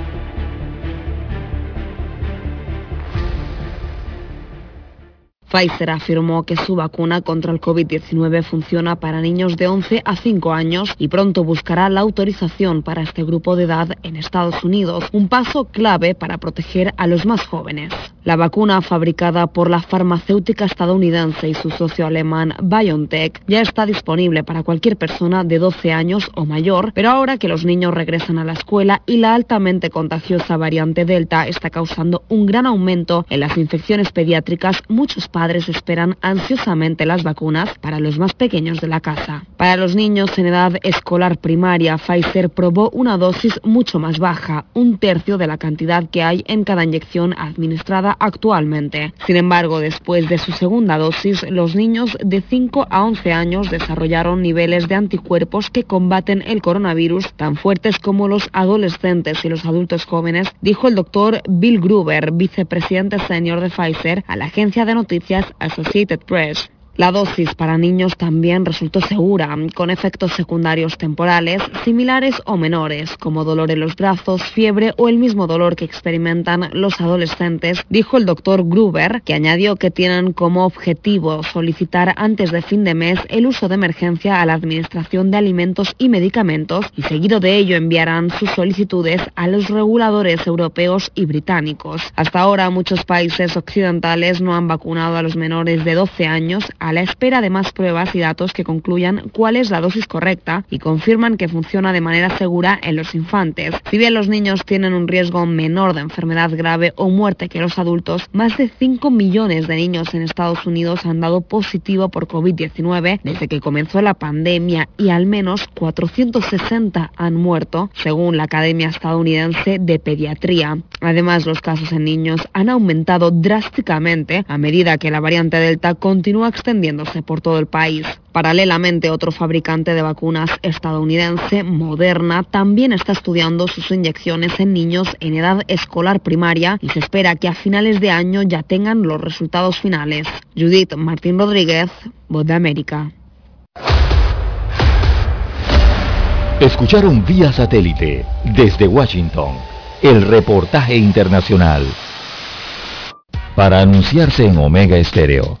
Pfizer afirmó que su vacuna contra el COVID-19 funciona para niños de 11 a 5 años y pronto buscará la autorización para este grupo de edad en Estados Unidos, un paso clave para proteger a los más jóvenes. La vacuna fabricada por la farmacéutica estadounidense y su socio alemán BioNTech ya está disponible para cualquier persona de 12 años o mayor, pero ahora que los niños regresan a la escuela y la altamente contagiosa variante Delta está causando un gran aumento en las infecciones pediátricas, muchos padres esperan ansiosamente las vacunas para los más pequeños de la casa. Para los niños en edad escolar primaria, Pfizer probó una dosis mucho más baja, un tercio de la cantidad que hay en cada inyección administrada actualmente. Sin embargo, después de su segunda dosis, los niños de 5 a 11 años desarrollaron niveles de anticuerpos que combaten el coronavirus tan fuertes como los adolescentes y los adultos jóvenes, dijo el doctor Bill Gruber, vicepresidente senior de Pfizer, a la agencia de noticias Associated Press. La dosis para niños también resultó segura, con efectos secundarios temporales similares o menores, como dolor en los brazos, fiebre o el mismo dolor que experimentan los adolescentes, dijo el doctor Gruber, que añadió que tienen como objetivo solicitar antes de fin de mes el uso de emergencia a la Administración de Alimentos y Medicamentos y seguido de ello enviarán sus solicitudes a los reguladores europeos y británicos. Hasta ahora muchos países occidentales no han vacunado a los menores de 12 años a la espera de más pruebas y datos que concluyan cuál es la dosis correcta y confirman que funciona de manera segura en los infantes. Si bien los niños tienen un riesgo menor de enfermedad grave o muerte que los adultos, más de 5 millones de niños en Estados Unidos han dado positivo por COVID-19 desde que comenzó la pandemia y al menos 460 han muerto, según la Academia Estadounidense de Pediatría. Además, los casos en niños han aumentado drásticamente a medida que la variante Delta continúa extendiendo extendiéndose por todo el país. Paralelamente, otro fabricante de vacunas estadounidense, Moderna, también está estudiando sus inyecciones en niños en edad escolar primaria y se espera que a finales de año ya tengan los resultados finales. Judith Martín Rodríguez, Voz de América. Escucharon vía satélite desde Washington el reportaje internacional. Para anunciarse en Omega Estéreo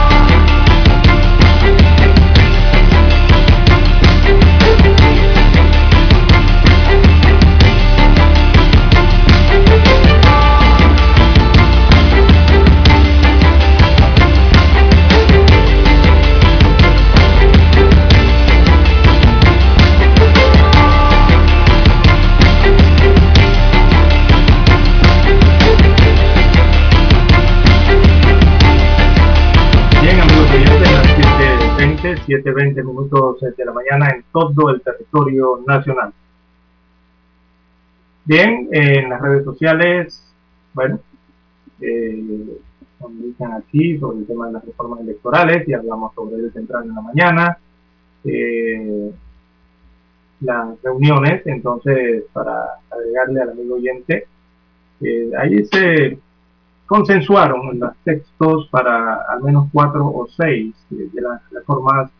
7.20, 7.20 minutos de la mañana en todo el territorio nacional. Bien, en las redes sociales, bueno, eh, como dicen aquí sobre el tema de las reformas electorales, y hablamos sobre el central en la mañana, eh, las reuniones, entonces, para agregarle al amigo oyente, eh, ahí se consensuaron los textos para al menos cuatro o seis de, de las reformas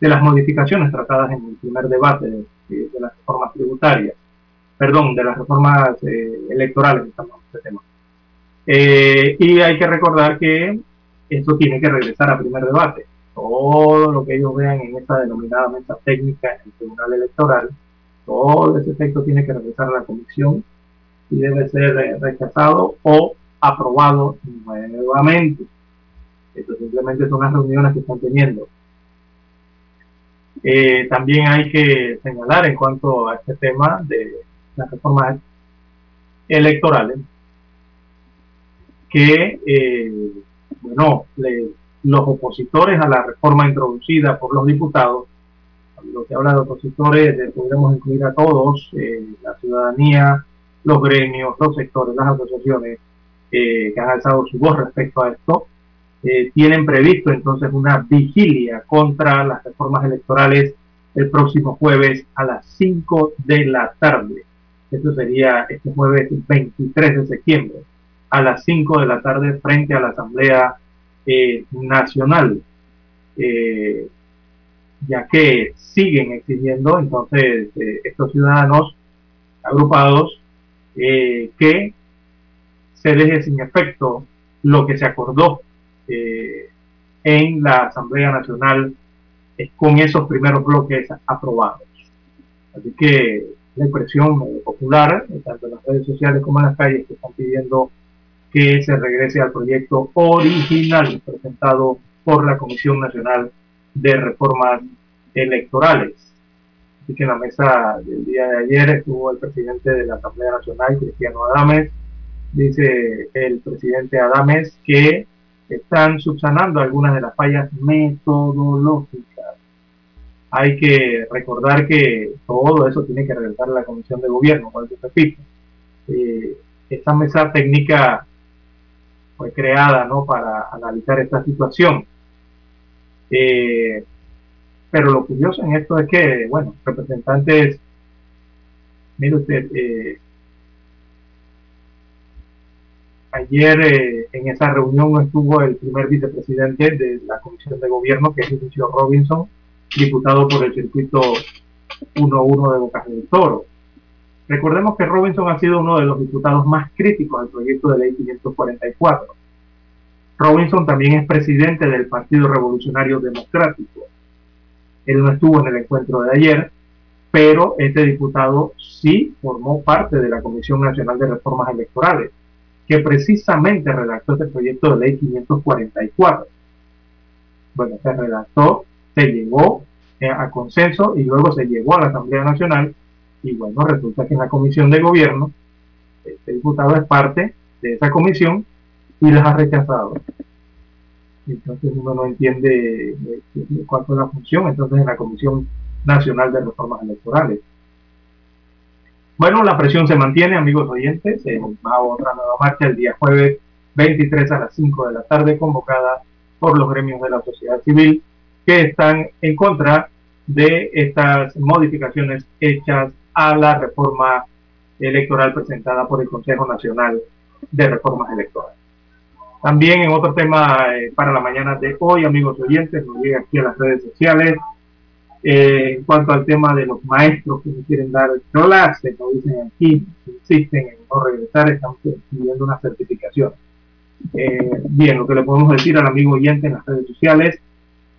de las modificaciones tratadas en el primer debate de, de las reformas tributarias, perdón, de las reformas eh, electorales, estamos en este tema. Eh, y hay que recordar que esto tiene que regresar a primer debate. Todo lo que ellos vean en esa denominada mesa técnica en el Tribunal Electoral, todo ese texto tiene que regresar a la comisión y debe ser eh, rechazado o aprobado nuevamente. Esto simplemente son las reuniones que están teniendo. Eh, también hay que señalar en cuanto a este tema de las reformas electorales que, eh, bueno, los opositores a la reforma introducida por los diputados, lo que habla de opositores, eh, podemos incluir a todos, la ciudadanía, los gremios, los sectores, las asociaciones que han alzado su voz respecto a esto, eh, tienen previsto entonces una vigilia contra las reformas electorales el próximo jueves a las 5 de la tarde. Esto sería este jueves 23 de septiembre a las 5 de la tarde frente a la Asamblea eh, Nacional, eh, ya que siguen exigiendo entonces estos ciudadanos agrupados que se deje sin efecto lo que se acordó eh, en la Asamblea Nacional eh, con esos primeros bloques aprobados. Así que la impresión eh, popular, tanto en las redes sociales como en las calles, que están pidiendo que se regrese al proyecto original presentado por la Comisión Nacional de Reformas Electorales. Así que en la mesa del día de ayer estuvo el presidente de la Asamblea Nacional, Cristiano Adames. Dice el presidente Adames que están subsanando algunas de las fallas metodológicas. Hay que recordar que todo eso tiene que a la Comisión de Gobierno, por eso repito. Eh, esta mesa técnica fue creada ¿no? para analizar esta situación. Eh, pero lo curioso en esto es que, bueno, representantes, mire usted, eh, Ayer eh, en esa reunión estuvo el primer vicepresidente de la Comisión de Gobierno, que es Lucio Robinson, diputado por el circuito 1-1 de Bocas del Toro. Recordemos que Robinson ha sido uno de los diputados más críticos al proyecto de ley 544. Robinson también es presidente del Partido Revolucionario Democrático. Él no estuvo en el encuentro de ayer, pero este diputado sí formó parte de la Comisión Nacional de Reformas Electorales que precisamente redactó este proyecto de ley 544. Bueno, se redactó, se llegó eh, a consenso y luego se llegó a la Asamblea Nacional y bueno, resulta que en la Comisión de Gobierno, este diputado es parte de esa comisión y las ha rechazado. Entonces uno no entiende eh, cuál es la función entonces en la Comisión Nacional de Reformas Electorales. Bueno, la presión se mantiene, amigos oyentes. Eh, va otra nueva marcha el día jueves 23 a las 5 de la tarde, convocada por los gremios de la sociedad civil que están en contra de estas modificaciones hechas a la reforma electoral presentada por el Consejo Nacional de Reformas Electorales. También en otro tema eh, para la mañana de hoy, amigos oyentes, nos llega aquí a las redes sociales eh, en cuanto al tema de los maestros que no quieren dar clases, como dicen aquí, insisten en no regresar, estamos pidiendo una certificación. Eh, bien, lo que le podemos decir al amigo oyente en las redes sociales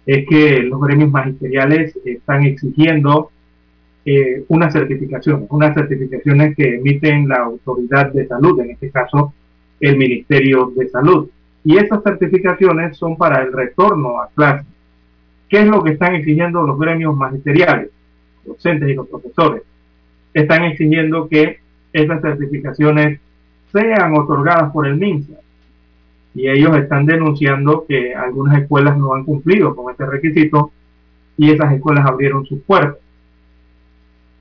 es que los gremios magisteriales están exigiendo eh, unas certificaciones, unas certificaciones que emiten la autoridad de salud, en este caso el Ministerio de Salud. Y esas certificaciones son para el retorno a clases ¿Qué es lo que están exigiendo los gremios magisteriales, docentes y los profesores? Están exigiendo que esas certificaciones sean otorgadas por el MINSA. Y ellos están denunciando que algunas escuelas no han cumplido con este requisito y esas escuelas abrieron sus puertas.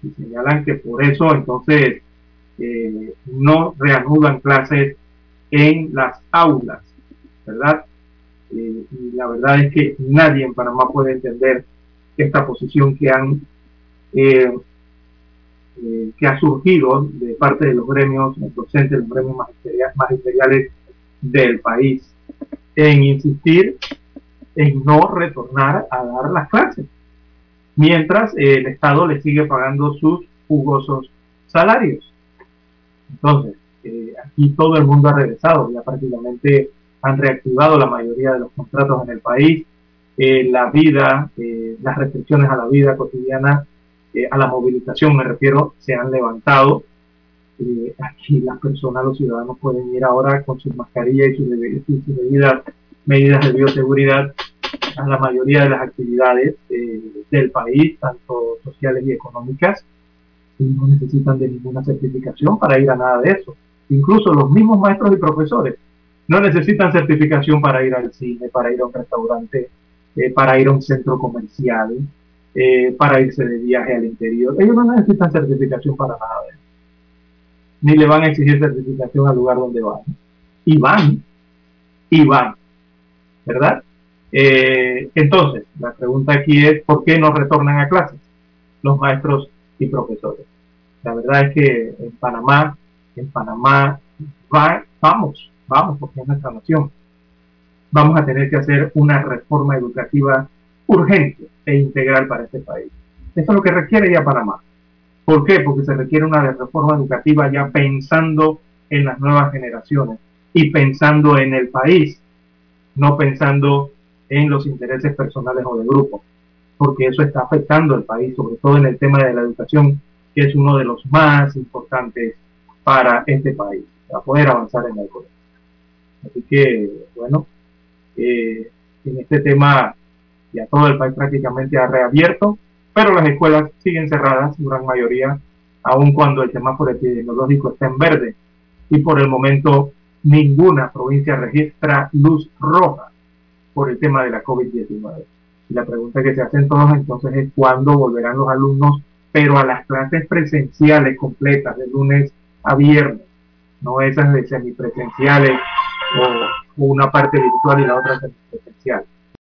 Y señalan que por eso entonces eh, no reanudan clases en las aulas, ¿verdad? Eh, y la verdad es que nadie en Panamá puede entender esta posición que han eh, eh, que ha surgido de parte de los gremios docentes, los gremios magisteriales del país, en insistir en no retornar a dar las clases. mientras el Estado le sigue pagando sus jugosos salarios. Entonces, eh, aquí todo el mundo ha regresado, ya prácticamente han reactivado la mayoría de los contratos en el país, eh, la vida, las restricciones a la vida cotidiana, a la movilización me refiero, se han levantado. aquí las personas, los ciudadanos pueden ir ahora con sus mascarillas y sus, debidas medidas de bioseguridad a la mayoría de las actividades eh, del país, tanto sociales y económicas, y no necesitan de ninguna certificación para ir a nada de eso. Incluso los mismos maestros y profesores no necesitan certificación para ir al cine, para ir a un restaurante, eh, para ir a un centro comercial, eh, para irse de viaje al interior. Ellos no necesitan certificación para nada. Ni le van a exigir certificación al lugar donde van. Y van, y van, ¿verdad? Eh, entonces, la pregunta aquí es, ¿por qué no retornan a clases los maestros y profesores? La verdad es que en Panamá, en Panamá, vamos, vamos, porque es nuestra nación. Vamos a tener que hacer una reforma educativa urgente e integral para este país. Esto es lo que requiere ya Panamá. ¿Por qué? Porque se requiere una reforma educativa ya pensando en las nuevas generaciones y pensando en el país, no pensando en los intereses personales o de grupo, porque eso está afectando al país, sobre todo en el tema de la educación, que es uno de los más importantes para este país, para poder avanzar en el colegio. Así que, bueno, eh, en este tema ya todo el país prácticamente ha reabierto, pero las escuelas siguen cerradas, su gran mayoría, aun cuando el semáforo epidemiológico está en verde. Y por el momento ninguna provincia registra luz roja por el tema de la COVID-19. Y la pregunta que se hacen todos entonces es cuándo volverán los alumnos, pero a las clases presenciales completas, de lunes a viernes, no esas de semipresenciales o, una parte virtual y la otra semipresencial.